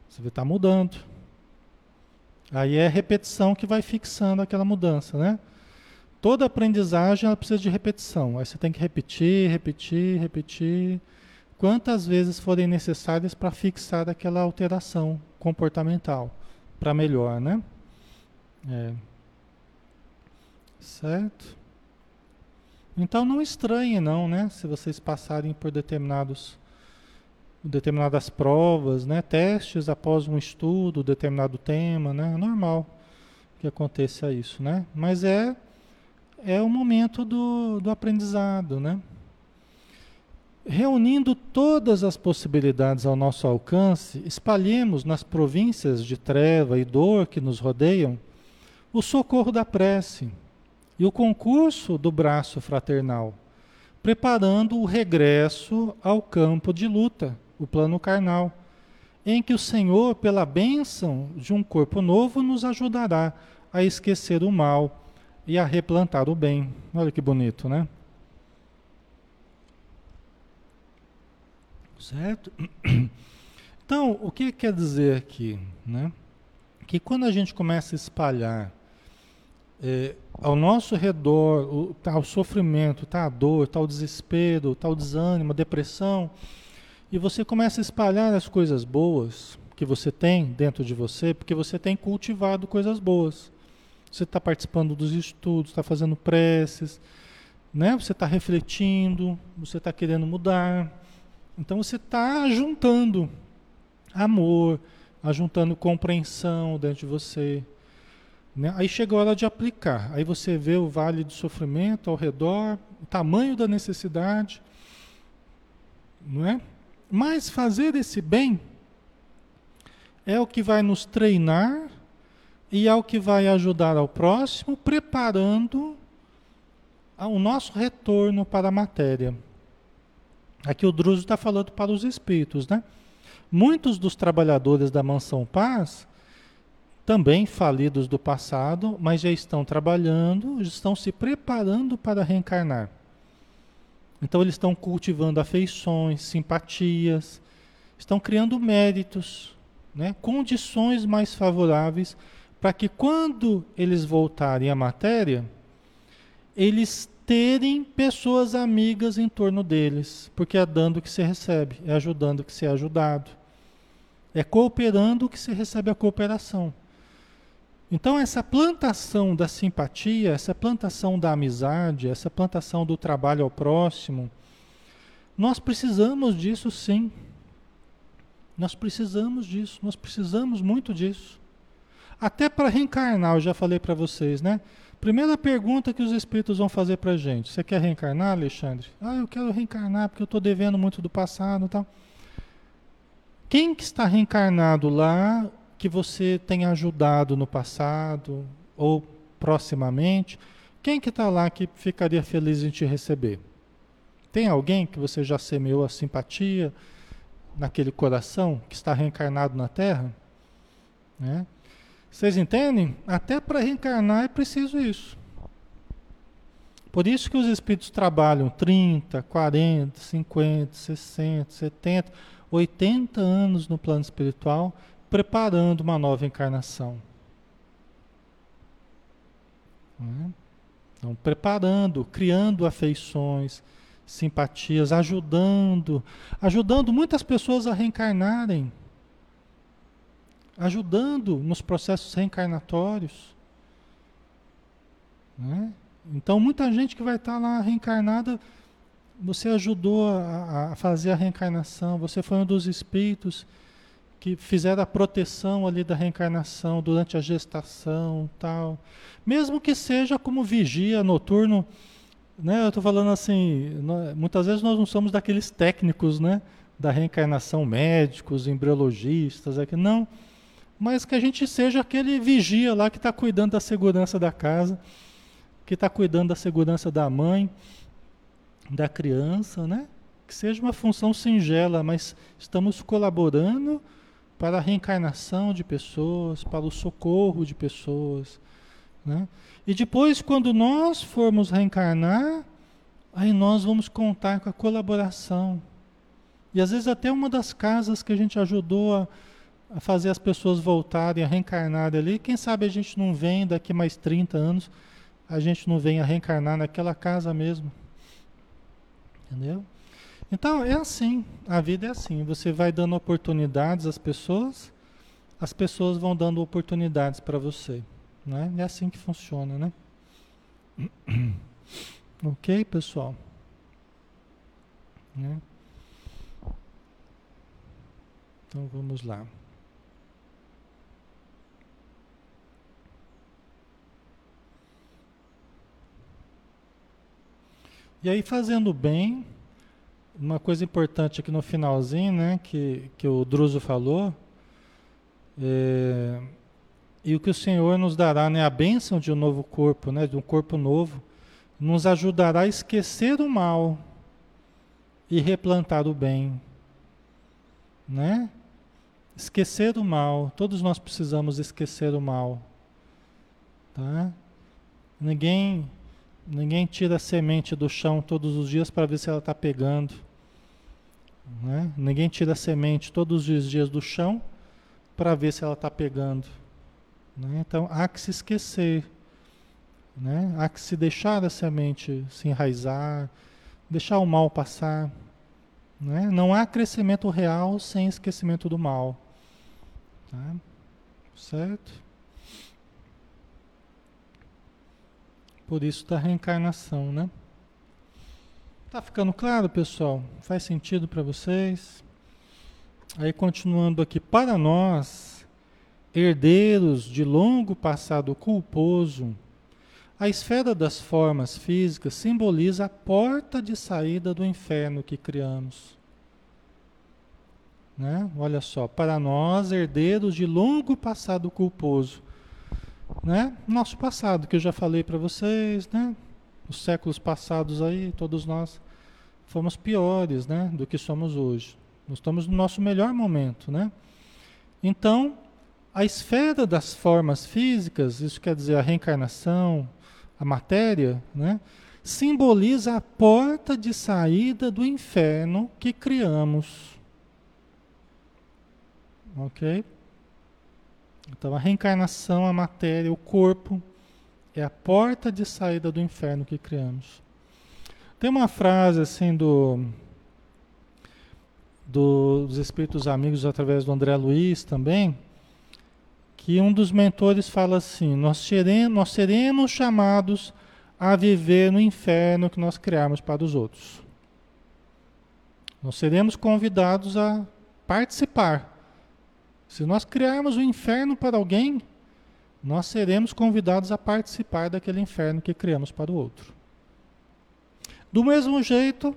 Você está mudando. Aí é repetição que vai fixando aquela mudança, né? Toda aprendizagem ela precisa de repetição. Aí você tem que repetir, repetir, repetir, quantas vezes forem necessárias para fixar aquela alteração comportamental para melhor, né? É. Certo? Então não estranhe não, né? Se vocês passarem por determinados determinadas provas, né, testes após um estudo, determinado tema, né, é normal que aconteça isso, né? Mas é é o momento do, do aprendizado, né? Reunindo todas as possibilidades ao nosso alcance, espalhemos nas províncias de treva e dor que nos rodeiam o socorro da prece e o concurso do braço fraternal, preparando o regresso ao campo de luta o plano carnal, em que o Senhor, pela bênção de um corpo novo, nos ajudará a esquecer o mal e a replantar o bem. Olha que bonito, né? Certo? Então, o que quer dizer aqui? Né? Que quando a gente começa a espalhar é, ao nosso redor o tal sofrimento, tal dor, tal desespero, tal desânimo, depressão, e você começa a espalhar as coisas boas que você tem dentro de você, porque você tem cultivado coisas boas. Você está participando dos estudos, está fazendo preces, né? você está refletindo, você está querendo mudar. Então você está juntando amor, ajuntando compreensão dentro de você. Né? Aí chega a hora de aplicar. Aí você vê o vale do sofrimento ao redor, o tamanho da necessidade, não é? Mas fazer esse bem é o que vai nos treinar e é o que vai ajudar ao próximo, preparando o nosso retorno para a matéria. Aqui o Druso está falando para os espíritos, né? Muitos dos trabalhadores da Mansão Paz, também falidos do passado, mas já estão trabalhando, estão se preparando para reencarnar. Então eles estão cultivando afeições, simpatias, estão criando méritos, né? condições mais favoráveis para que quando eles voltarem à matéria, eles terem pessoas amigas em torno deles, porque é dando que se recebe, é ajudando que se é ajudado, é cooperando que se recebe a cooperação. Então, essa plantação da simpatia, essa plantação da amizade, essa plantação do trabalho ao próximo, nós precisamos disso sim. Nós precisamos disso, nós precisamos muito disso. Até para reencarnar, eu já falei para vocês, né? Primeira pergunta que os espíritos vão fazer para a gente: Você quer reencarnar, Alexandre? Ah, eu quero reencarnar porque eu estou devendo muito do passado e tal. Quem que está reencarnado lá que você tenha ajudado no passado ou proximamente, quem que está lá que ficaria feliz em te receber? Tem alguém que você já semeou a simpatia naquele coração que está reencarnado na Terra? Né? Vocês entendem? Até para reencarnar é preciso isso. Por isso que os espíritos trabalham 30, 40, 50, 60, 70, 80 anos no plano espiritual preparando uma nova encarnação. Né? Então, preparando, criando afeições, simpatias, ajudando, ajudando muitas pessoas a reencarnarem, ajudando nos processos reencarnatórios. Né? Então, muita gente que vai estar lá reencarnada, você ajudou a, a fazer a reencarnação, você foi um dos espíritos que fizeram a proteção ali da reencarnação durante a gestação tal. Mesmo que seja como vigia noturno, né? Eu estou falando assim, muitas vezes nós não somos daqueles técnicos, né? Da reencarnação, médicos, embriologistas, aqui, não. Mas que a gente seja aquele vigia lá que está cuidando da segurança da casa, que está cuidando da segurança da mãe, da criança, né? Que seja uma função singela, mas estamos colaborando para a reencarnação de pessoas, para o socorro de pessoas. Né? E depois, quando nós formos reencarnar, aí nós vamos contar com a colaboração. E às vezes até uma das casas que a gente ajudou a, a fazer as pessoas voltarem a reencarnar ali, quem sabe a gente não vem daqui mais 30 anos, a gente não vem a reencarnar naquela casa mesmo. Entendeu? Então é assim, a vida é assim. Você vai dando oportunidades às pessoas, as pessoas vão dando oportunidades para você. Né? É assim que funciona, né? ok, pessoal? Né? Então vamos lá. E aí, fazendo bem, uma coisa importante aqui no finalzinho, né, que, que o Druso falou, é, e o que o Senhor nos dará, né, a bênção de um novo corpo, né, de um corpo novo, nos ajudará a esquecer o mal e replantar o bem, né? Esquecer o mal, todos nós precisamos esquecer o mal, tá? Ninguém Ninguém tira a semente do chão todos os dias para ver se ela está pegando. Né? Ninguém tira a semente todos os dias do chão para ver se ela está pegando. Né? Então há que se esquecer. Né? Há que se deixar a semente se enraizar, deixar o mal passar. Né? Não há crescimento real sem esquecimento do mal. Tá? Certo? Por isso da reencarnação, né? Tá ficando claro, pessoal? Faz sentido para vocês? Aí continuando aqui, para nós, herdeiros de longo passado culposo, a esfera das formas físicas simboliza a porta de saída do inferno que criamos. Né? Olha só, para nós, herdeiros de longo passado culposo, né? Nosso passado, que eu já falei para vocês, né? Os séculos passados aí, todos nós fomos piores, né, do que somos hoje. Nós estamos no nosso melhor momento, né? Então, a esfera das formas físicas, isso quer dizer a reencarnação, a matéria, né, simboliza a porta de saída do inferno que criamos. Ok? Então, a reencarnação, a matéria, o corpo, é a porta de saída do inferno que criamos. Tem uma frase assim do, do dos Espíritos Amigos através do André Luiz também, que um dos mentores fala assim: nós seremos, nós seremos chamados a viver no inferno que nós criarmos para os outros. Nós seremos convidados a participar. Se nós criarmos o um inferno para alguém, nós seremos convidados a participar daquele inferno que criamos para o outro. Do mesmo jeito,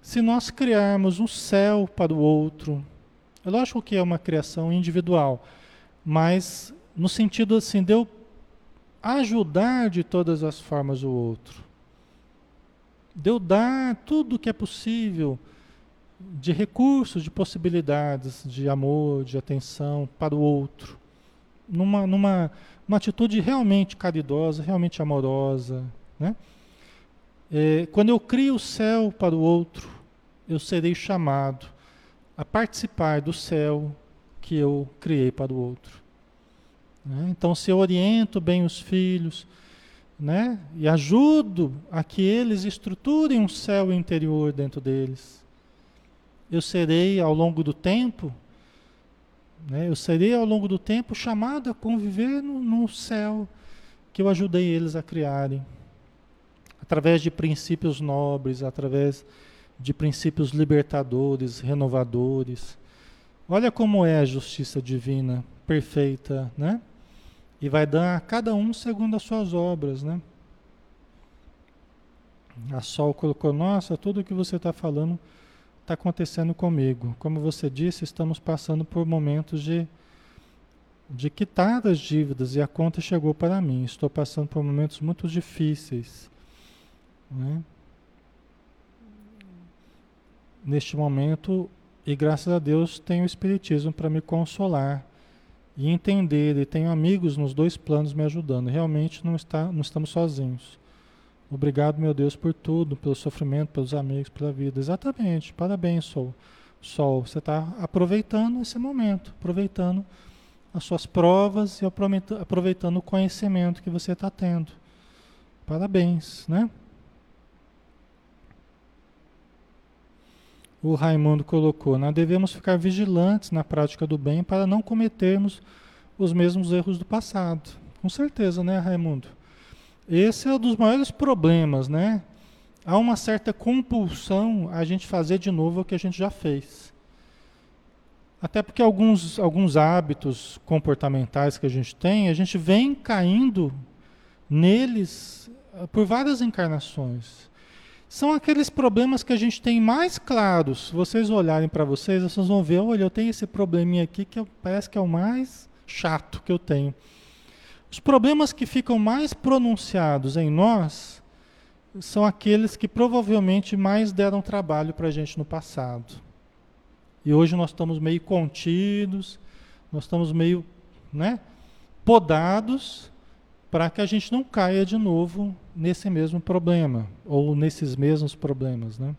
se nós criarmos um céu para o outro, é lógico que é uma criação individual, mas no sentido assim de eu ajudar de todas as formas o outro, de eu dar tudo o que é possível de recursos, de possibilidades, de amor, de atenção para o outro, numa, numa uma atitude realmente caridosa, realmente amorosa, né? É, quando eu crio o céu para o outro, eu serei chamado a participar do céu que eu criei para o outro. Né? Então, se eu oriento bem os filhos, né? e ajudo a que eles estruturem um céu interior dentro deles, eu serei ao longo do tempo, né? eu serei ao longo do tempo chamado a conviver no, no céu que eu ajudei eles a criarem através de princípios nobres, através de princípios libertadores, renovadores. Olha como é a justiça divina, perfeita, né? E vai dar a cada um segundo as suas obras, né? A Sol colocou, nossa, tudo o que você está falando está acontecendo comigo. Como você disse, estamos passando por momentos de, de quitar as dívidas e a conta chegou para mim. Estou passando por momentos muito difíceis. Né? Neste momento, e graças a Deus, tenho o Espiritismo para me consolar e entender, e tenho amigos nos dois planos me ajudando. Realmente não, está, não estamos sozinhos. Obrigado, meu Deus, por tudo, pelo sofrimento, pelos amigos, pela vida. Exatamente. Parabéns, Sol. Sol, você está aproveitando esse momento, aproveitando as suas provas e aproveitando o conhecimento que você está tendo. Parabéns, né? o Raimundo colocou, nós devemos ficar vigilantes na prática do bem para não cometermos os mesmos erros do passado. Com certeza, né, Raimundo? Esse é um dos maiores problemas, né? Há uma certa compulsão a gente fazer de novo o que a gente já fez. Até porque alguns, alguns hábitos comportamentais que a gente tem, a gente vem caindo neles eh, por várias encarnações são aqueles problemas que a gente tem mais claros. Se vocês olharem para vocês, vocês vão ver, olha, eu tenho esse probleminha aqui que parece que é o mais chato que eu tenho. Os problemas que ficam mais pronunciados em nós são aqueles que provavelmente mais deram trabalho para a gente no passado. E hoje nós estamos meio contidos, nós estamos meio né, podados para que a gente não caia de novo nesse mesmo problema ou nesses mesmos problemas, né?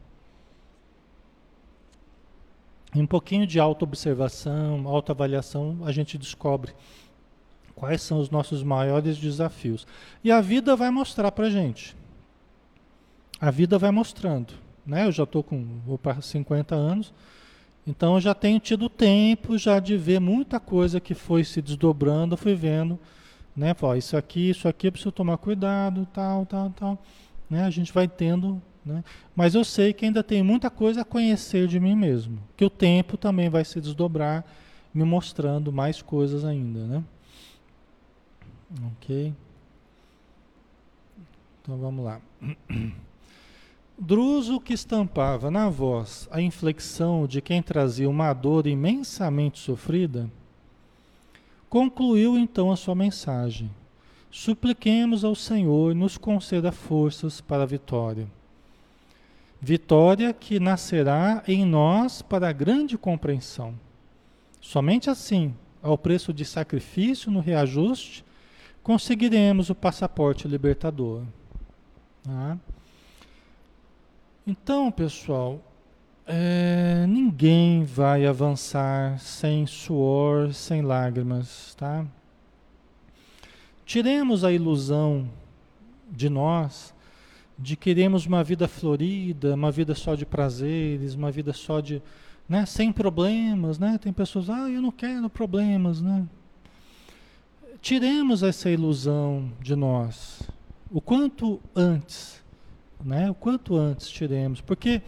um pouquinho de autoobservação, autoavaliação, a gente descobre quais são os nossos maiores desafios. E a vida vai mostrar para gente. A vida vai mostrando. Né? Eu já estou com vou para 50 anos, então eu já tenho tido tempo já de ver muita coisa que foi se desdobrando, fui vendo né? Fala, isso aqui, isso aqui eu preciso tomar cuidado, tal, tal, tal. Né? A gente vai tendo, né? Mas eu sei que ainda tem muita coisa a conhecer de mim mesmo, que o tempo também vai se desdobrar, me mostrando mais coisas ainda, né? Ok. Então vamos lá. Druso que estampava na voz a inflexão de quem trazia uma dor imensamente sofrida, Concluiu então a sua mensagem, supliquemos ao Senhor nos conceda forças para a vitória. Vitória que nascerá em nós para a grande compreensão. Somente assim, ao preço de sacrifício no reajuste, conseguiremos o passaporte libertador. Tá? Então, pessoal, é, ninguém vai avançar sem suor, sem lágrimas, tá? Tiremos a ilusão de nós de queremos uma vida florida, uma vida só de prazeres, uma vida só de, né, sem problemas, né? Tem pessoas, ah, eu não quero problemas, né? Tiremos essa ilusão de nós, o quanto antes, né? O quanto antes tiremos, porque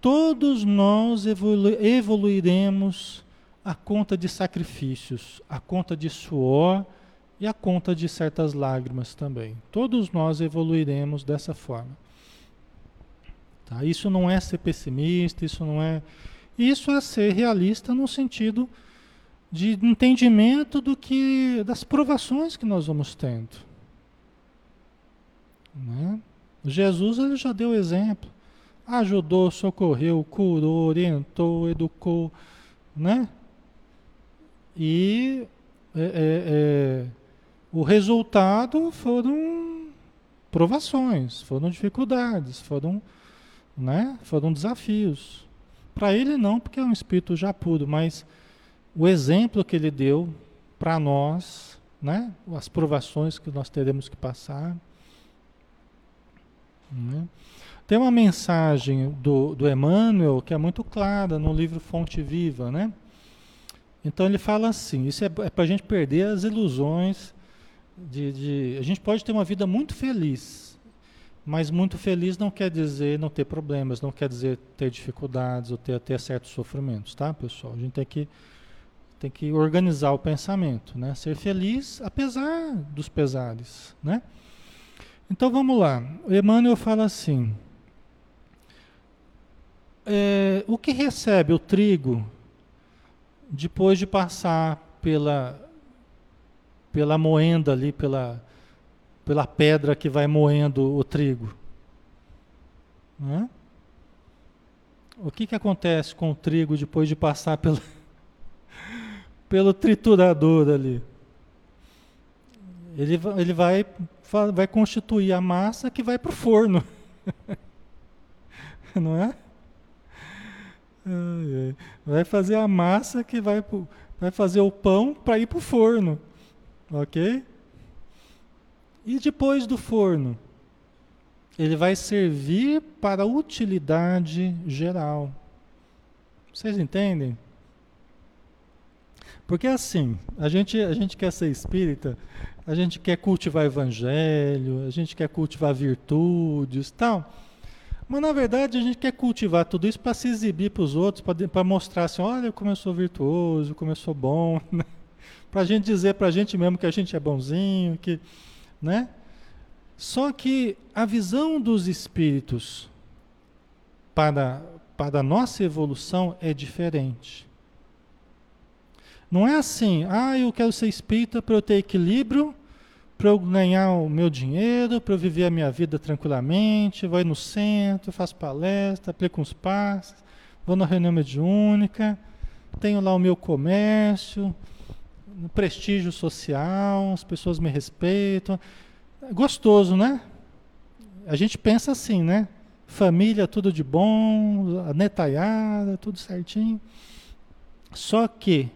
todos nós evolu evoluiremos a conta de sacrifícios, a conta de suor e a conta de certas lágrimas também. Todos nós evoluiremos dessa forma. Tá? Isso não é ser pessimista, isso não é. Isso é ser realista no sentido de entendimento do que das provações que nós vamos tendo. Né? Jesus ele já deu exemplo. Ajudou, socorreu, curou, orientou, educou, né? E é, é, é, o resultado foram provações, foram dificuldades, foram, né, foram desafios. Para ele não, porque é um espírito já puro, mas o exemplo que ele deu para nós, né, as provações que nós teremos que passar. Né? Tem uma mensagem do, do Emmanuel que é muito clara no livro Fonte Viva, né? Então ele fala assim: isso é, é para a gente perder as ilusões de, de, a gente pode ter uma vida muito feliz, mas muito feliz não quer dizer não ter problemas, não quer dizer ter dificuldades ou ter, ter certos sofrimentos, tá, pessoal? A gente tem que, tem que organizar o pensamento, né? Ser feliz apesar dos pesares, né? Então vamos lá. O Emmanuel fala assim: é, o que recebe o trigo depois de passar pela pela moenda ali, pela, pela pedra que vai moendo o trigo. Né? O que, que acontece com o trigo depois de passar pelo, pelo triturador ali? Ele, ele vai, vai constituir a massa que vai para o forno. Não é? Vai fazer a massa que vai, vai fazer o pão para ir para o forno. Ok? E depois do forno? Ele vai servir para utilidade geral. Vocês entendem? Porque assim, a gente, a gente quer ser espírita, a gente quer cultivar evangelho, a gente quer cultivar virtudes tal. Mas na verdade a gente quer cultivar tudo isso para se exibir para os outros, para mostrar assim, olha como eu sou virtuoso, como eu sou bom. Né? para a gente dizer para a gente mesmo que a gente é bonzinho, que, né? Só que a visão dos espíritos para, para a nossa evolução é diferente. Não é assim, ah, eu quero ser espírita para eu ter equilíbrio, para eu ganhar o meu dinheiro, para eu viver a minha vida tranquilamente, vou no centro, faço palestra, aplico uns passos, vou na reunião mediúnica, tenho lá o meu comércio, prestígio social, as pessoas me respeitam. Gostoso, né? A gente pensa assim, né? Família, tudo de bom, a netaiada, tudo certinho. Só que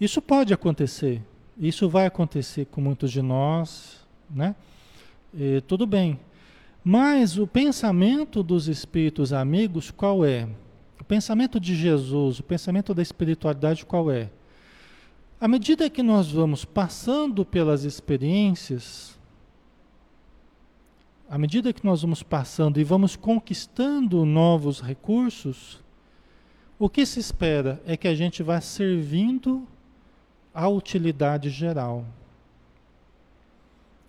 isso pode acontecer. Isso vai acontecer com muitos de nós, né? E, tudo bem. Mas o pensamento dos espíritos amigos qual é? O pensamento de Jesus, o pensamento da espiritualidade qual é? À medida que nós vamos passando pelas experiências, à medida que nós vamos passando e vamos conquistando novos recursos, o que se espera é que a gente vá servindo à utilidade geral.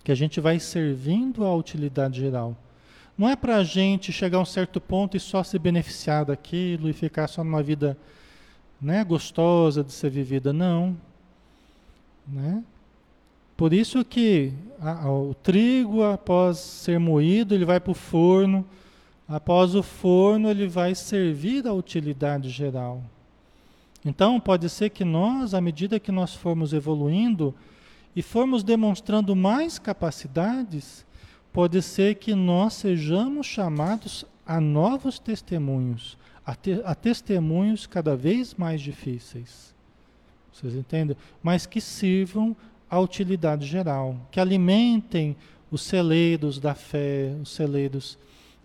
Que a gente vai servindo à utilidade geral. Não é para a gente chegar a um certo ponto e só se beneficiar daquilo e ficar só numa vida né, gostosa de ser vivida. Não. Né? Por isso que a, o trigo, após ser moído, ele vai para o forno. Após o forno, ele vai servir a utilidade geral. Então, pode ser que nós, à medida que nós formos evoluindo e formos demonstrando mais capacidades, pode ser que nós sejamos chamados a novos testemunhos, a, te, a testemunhos cada vez mais difíceis. Vocês entendem? Mas que sirvam à utilidade geral, que alimentem os celeiros da fé, os celeiros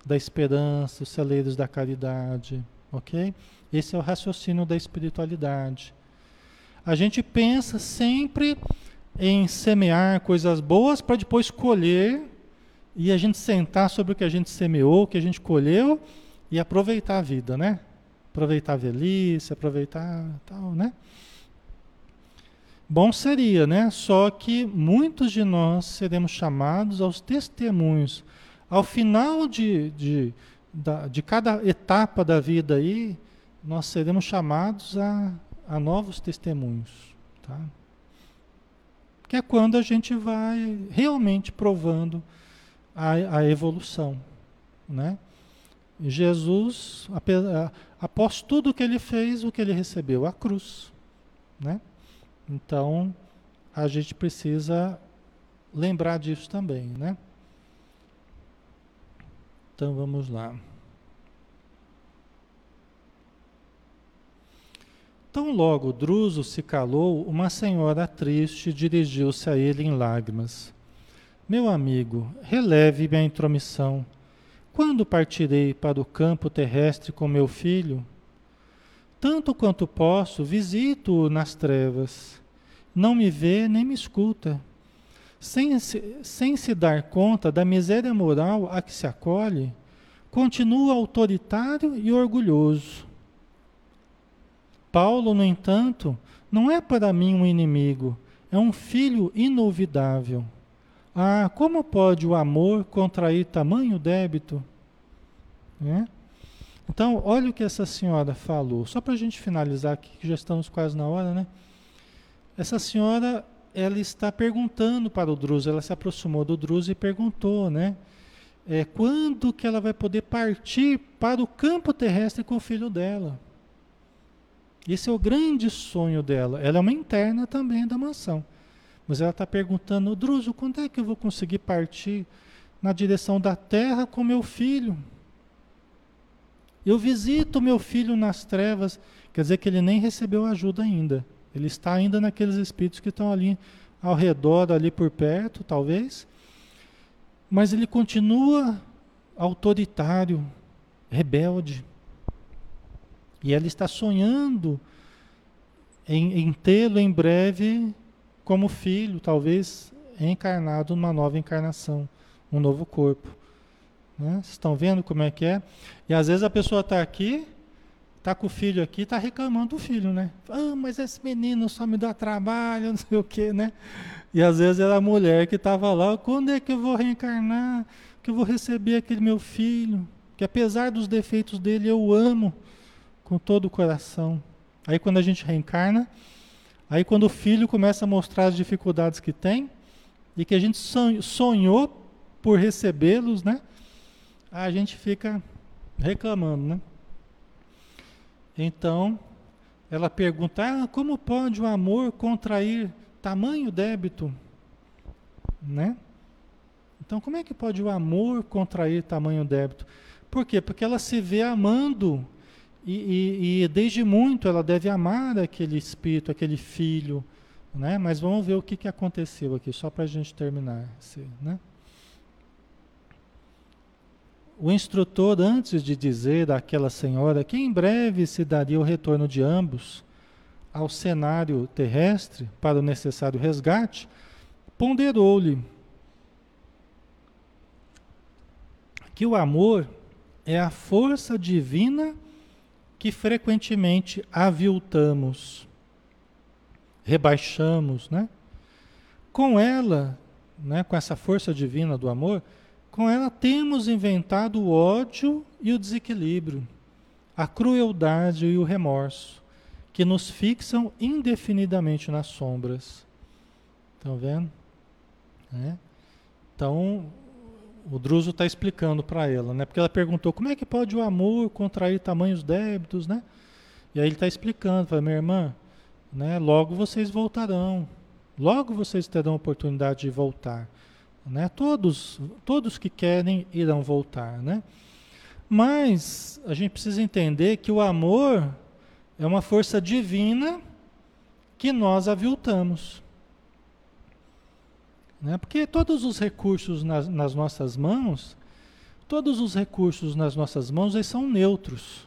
da esperança, os celeiros da caridade, ok? Esse é o raciocínio da espiritualidade. A gente pensa sempre em semear coisas boas para depois colher e a gente sentar sobre o que a gente semeou, o que a gente colheu e aproveitar a vida, né? Aproveitar a velhice, aproveitar tal, né? Bom seria, né? Só que muitos de nós seremos chamados aos testemunhos. Ao final de, de, de cada etapa da vida aí, nós seremos chamados a, a novos testemunhos. Tá? Que é quando a gente vai realmente provando a, a evolução. Né? Jesus, após tudo que ele fez, o que ele recebeu? A cruz. Né? Então, a gente precisa lembrar disso também, né? Então, vamos lá. Tão logo Druso se calou, uma senhora triste dirigiu-se a ele em lágrimas. Meu amigo, releve-me a intromissão. Quando partirei para o campo terrestre com meu filho? Tanto quanto posso, visito-o nas trevas. Não me vê nem me escuta. Sem se, sem se dar conta da miséria moral a que se acolhe, continua autoritário e orgulhoso. Paulo, no entanto, não é para mim um inimigo, é um filho inolvidável. Ah, como pode o amor contrair tamanho débito? É? Então, olha o que essa senhora falou. Só para a gente finalizar aqui, que já estamos quase na hora, né? Essa senhora, ela está perguntando para o Druso, ela se aproximou do Druso e perguntou, né? É, quando que ela vai poder partir para o campo terrestre com o filho dela? Esse é o grande sonho dela. Ela é uma interna também da mansão. Mas ela está perguntando, Druso, quando é que eu vou conseguir partir na direção da terra com meu filho? Eu visito meu filho nas trevas, quer dizer que ele nem recebeu ajuda ainda. Ele está ainda naqueles espíritos que estão ali ao redor, ali por perto, talvez. Mas ele continua autoritário, rebelde. E ela está sonhando em, em tê-lo em breve como filho, talvez encarnado numa nova encarnação, um novo corpo. Né? Vocês estão vendo como é que é? E às vezes a pessoa está aqui, está com o filho aqui, está reclamando do filho, né? Ah, mas esse menino só me dá trabalho, não sei o quê, né? E às vezes era a mulher que estava lá, quando é que eu vou reencarnar? Que eu vou receber aquele meu filho? Que apesar dos defeitos dele, eu amo com todo o coração. Aí quando a gente reencarna, aí quando o filho começa a mostrar as dificuldades que tem, e que a gente sonhou por recebê-los, né? a gente fica reclamando, né? Então, ela pergunta: ah, como pode o amor contrair tamanho débito? Né? Então, como é que pode o amor contrair tamanho débito? Por quê? Porque ela se vê amando e, e, e desde muito ela deve amar aquele espírito, aquele filho, né? Mas vamos ver o que, que aconteceu aqui, só para a gente terminar, né? o instrutor, antes de dizer àquela senhora que em breve se daria o retorno de ambos ao cenário terrestre para o necessário resgate, ponderou-lhe que o amor é a força divina que frequentemente aviltamos, rebaixamos, né? Com ela, né, com essa força divina do amor, com ela temos inventado o ódio e o desequilíbrio, a crueldade e o remorso, que nos fixam indefinidamente nas sombras. Estão vendo? Né? Então, o Druso está explicando para ela, né? Porque ela perguntou como é que pode o amor contrair tamanhos débitos, né? E aí ele está explicando, fala, minha irmã, né? Logo vocês voltarão, logo vocês terão oportunidade de voltar, né? Todos, todos que querem irão voltar, né? Mas a gente precisa entender que o amor é uma força divina que nós aviltamos. Né? Porque todos os recursos nas, nas nossas mãos, todos os recursos nas nossas mãos, eles são neutros.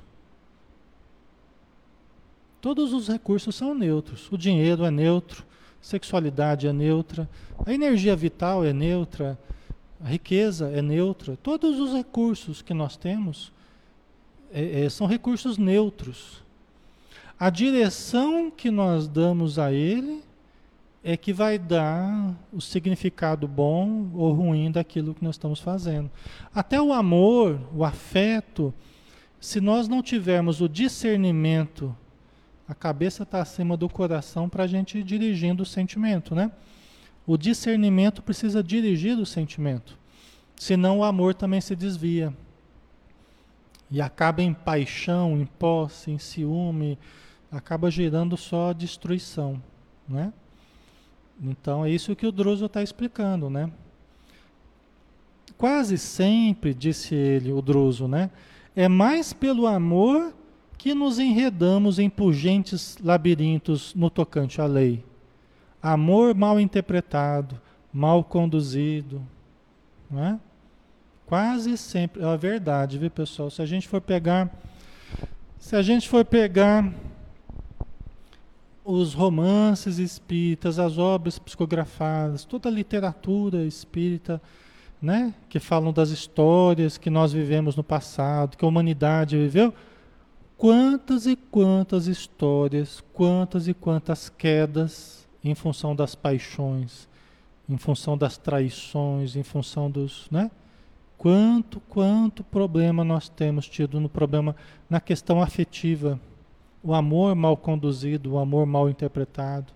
Todos os recursos são neutros. O dinheiro é neutro, a sexualidade é neutra, a energia vital é neutra, a riqueza é neutra. Todos os recursos que nós temos é, é, são recursos neutros. A direção que nós damos a ele é que vai dar o significado bom ou ruim daquilo que nós estamos fazendo. Até o amor, o afeto, se nós não tivermos o discernimento, a cabeça está acima do coração para a gente ir dirigindo o sentimento, né? O discernimento precisa dirigir o sentimento, senão o amor também se desvia e acaba em paixão, em posse, em ciúme, acaba gerando só destruição, né? Então é isso que o Druso está explicando, né? Quase sempre, disse ele, o Druso, né? É mais pelo amor que nos enredamos em pungentes labirintos no tocante à lei. Amor mal interpretado, mal conduzido, não é? Quase sempre, é a verdade, viu pessoal? Se a gente for pegar, se a gente for pegar os romances espíritas, as obras psicografadas, toda a literatura espírita, né, que falam das histórias que nós vivemos no passado, que a humanidade viveu, quantas e quantas histórias, quantas e quantas quedas em função das paixões, em função das traições, em função dos, né? Quanto, quanto problema nós temos tido no problema na questão afetiva o amor mal conduzido, o amor mal interpretado.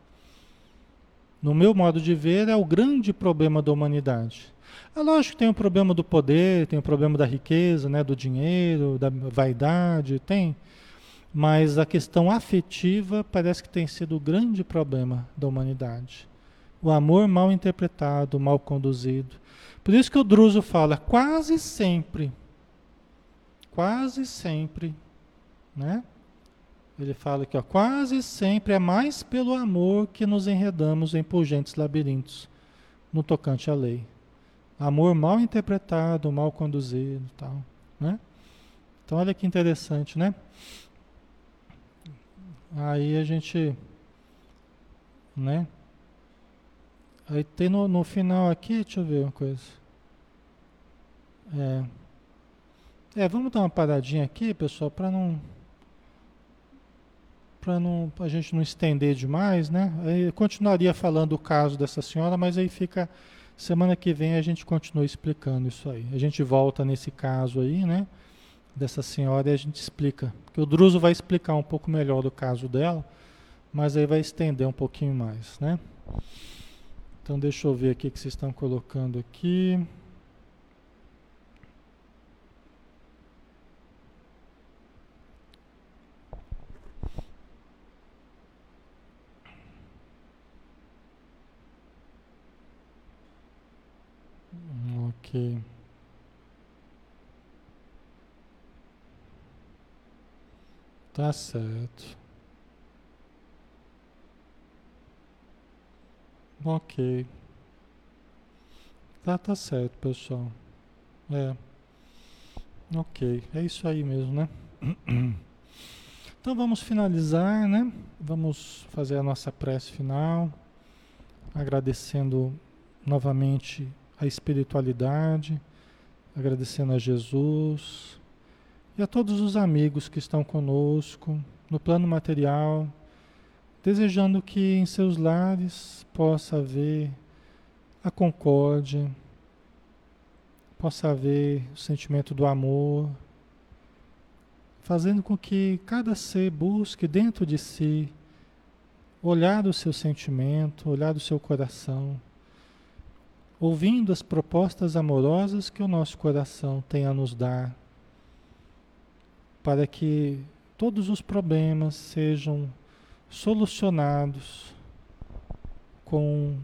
No meu modo de ver, é o grande problema da humanidade. É lógico que tem o problema do poder, tem o problema da riqueza, né, do dinheiro, da vaidade, tem. Mas a questão afetiva parece que tem sido o grande problema da humanidade. O amor mal interpretado, mal conduzido. Por isso que o Druso fala, quase sempre, quase sempre, né? Ele fala que ó, quase sempre é mais pelo amor que nos enredamos em pungentes labirintos no tocante à lei. Amor mal interpretado, mal conduzido, tal, né? Então olha que interessante, né? Aí a gente, né? Aí tem no, no final aqui, deixa eu ver uma coisa. É, é vamos dar uma paradinha aqui, pessoal, para não para a gente não estender demais, né? Aí continuaria falando o caso dessa senhora, mas aí fica semana que vem a gente continua explicando isso aí. A gente volta nesse caso aí, né? Dessa senhora e a gente explica, porque o Druso vai explicar um pouco melhor do caso dela, mas aí vai estender um pouquinho mais, né? Então deixa eu ver aqui o que vocês estão colocando aqui. Ok. Tá certo. Ok. Tá, tá certo, pessoal. É. Ok. É isso aí mesmo, né? Então vamos finalizar, né? Vamos fazer a nossa prece final, agradecendo novamente a espiritualidade, agradecendo a Jesus e a todos os amigos que estão conosco no plano material, desejando que em seus lares possa haver a concórdia, possa haver o sentimento do amor, fazendo com que cada ser busque dentro de si olhar o seu sentimento, olhar o seu coração ouvindo as propostas amorosas que o nosso coração tem a nos dar, para que todos os problemas sejam solucionados com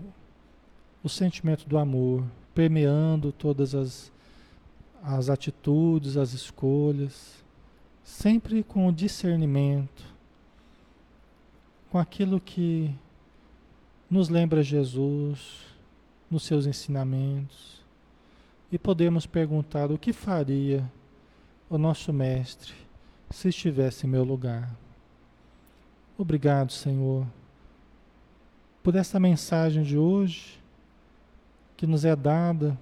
o sentimento do amor, permeando todas as, as atitudes, as escolhas, sempre com o discernimento, com aquilo que nos lembra Jesus, nos seus ensinamentos, e podemos perguntar o que faria o nosso Mestre se estivesse em meu lugar. Obrigado, Senhor, por essa mensagem de hoje que nos é dada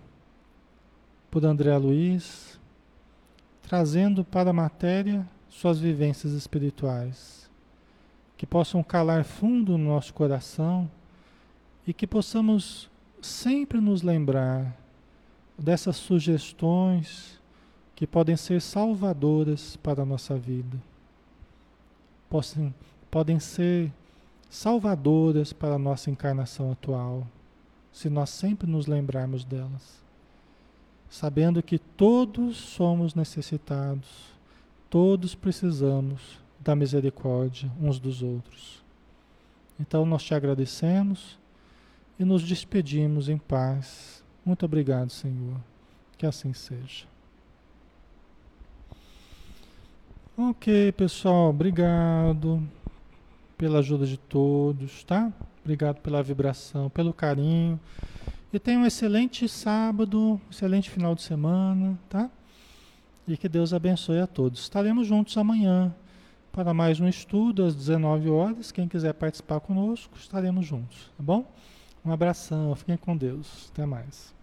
por André Luiz, trazendo para a matéria suas vivências espirituais, que possam calar fundo no nosso coração e que possamos sempre nos lembrar dessas sugestões que podem ser salvadoras para a nossa vida. Possam, podem ser salvadoras para a nossa encarnação atual, se nós sempre nos lembrarmos delas. Sabendo que todos somos necessitados, todos precisamos da misericórdia uns dos outros. Então nós te agradecemos e nos despedimos em paz. Muito obrigado, Senhor. Que assim seja. Ok, pessoal, obrigado pela ajuda de todos, tá? Obrigado pela vibração, pelo carinho. E tenha um excelente sábado, excelente final de semana, tá? E que Deus abençoe a todos. Estaremos juntos amanhã para mais um estudo às 19 horas. Quem quiser participar conosco, estaremos juntos, tá bom? Um abração, fiquem com Deus. Até mais.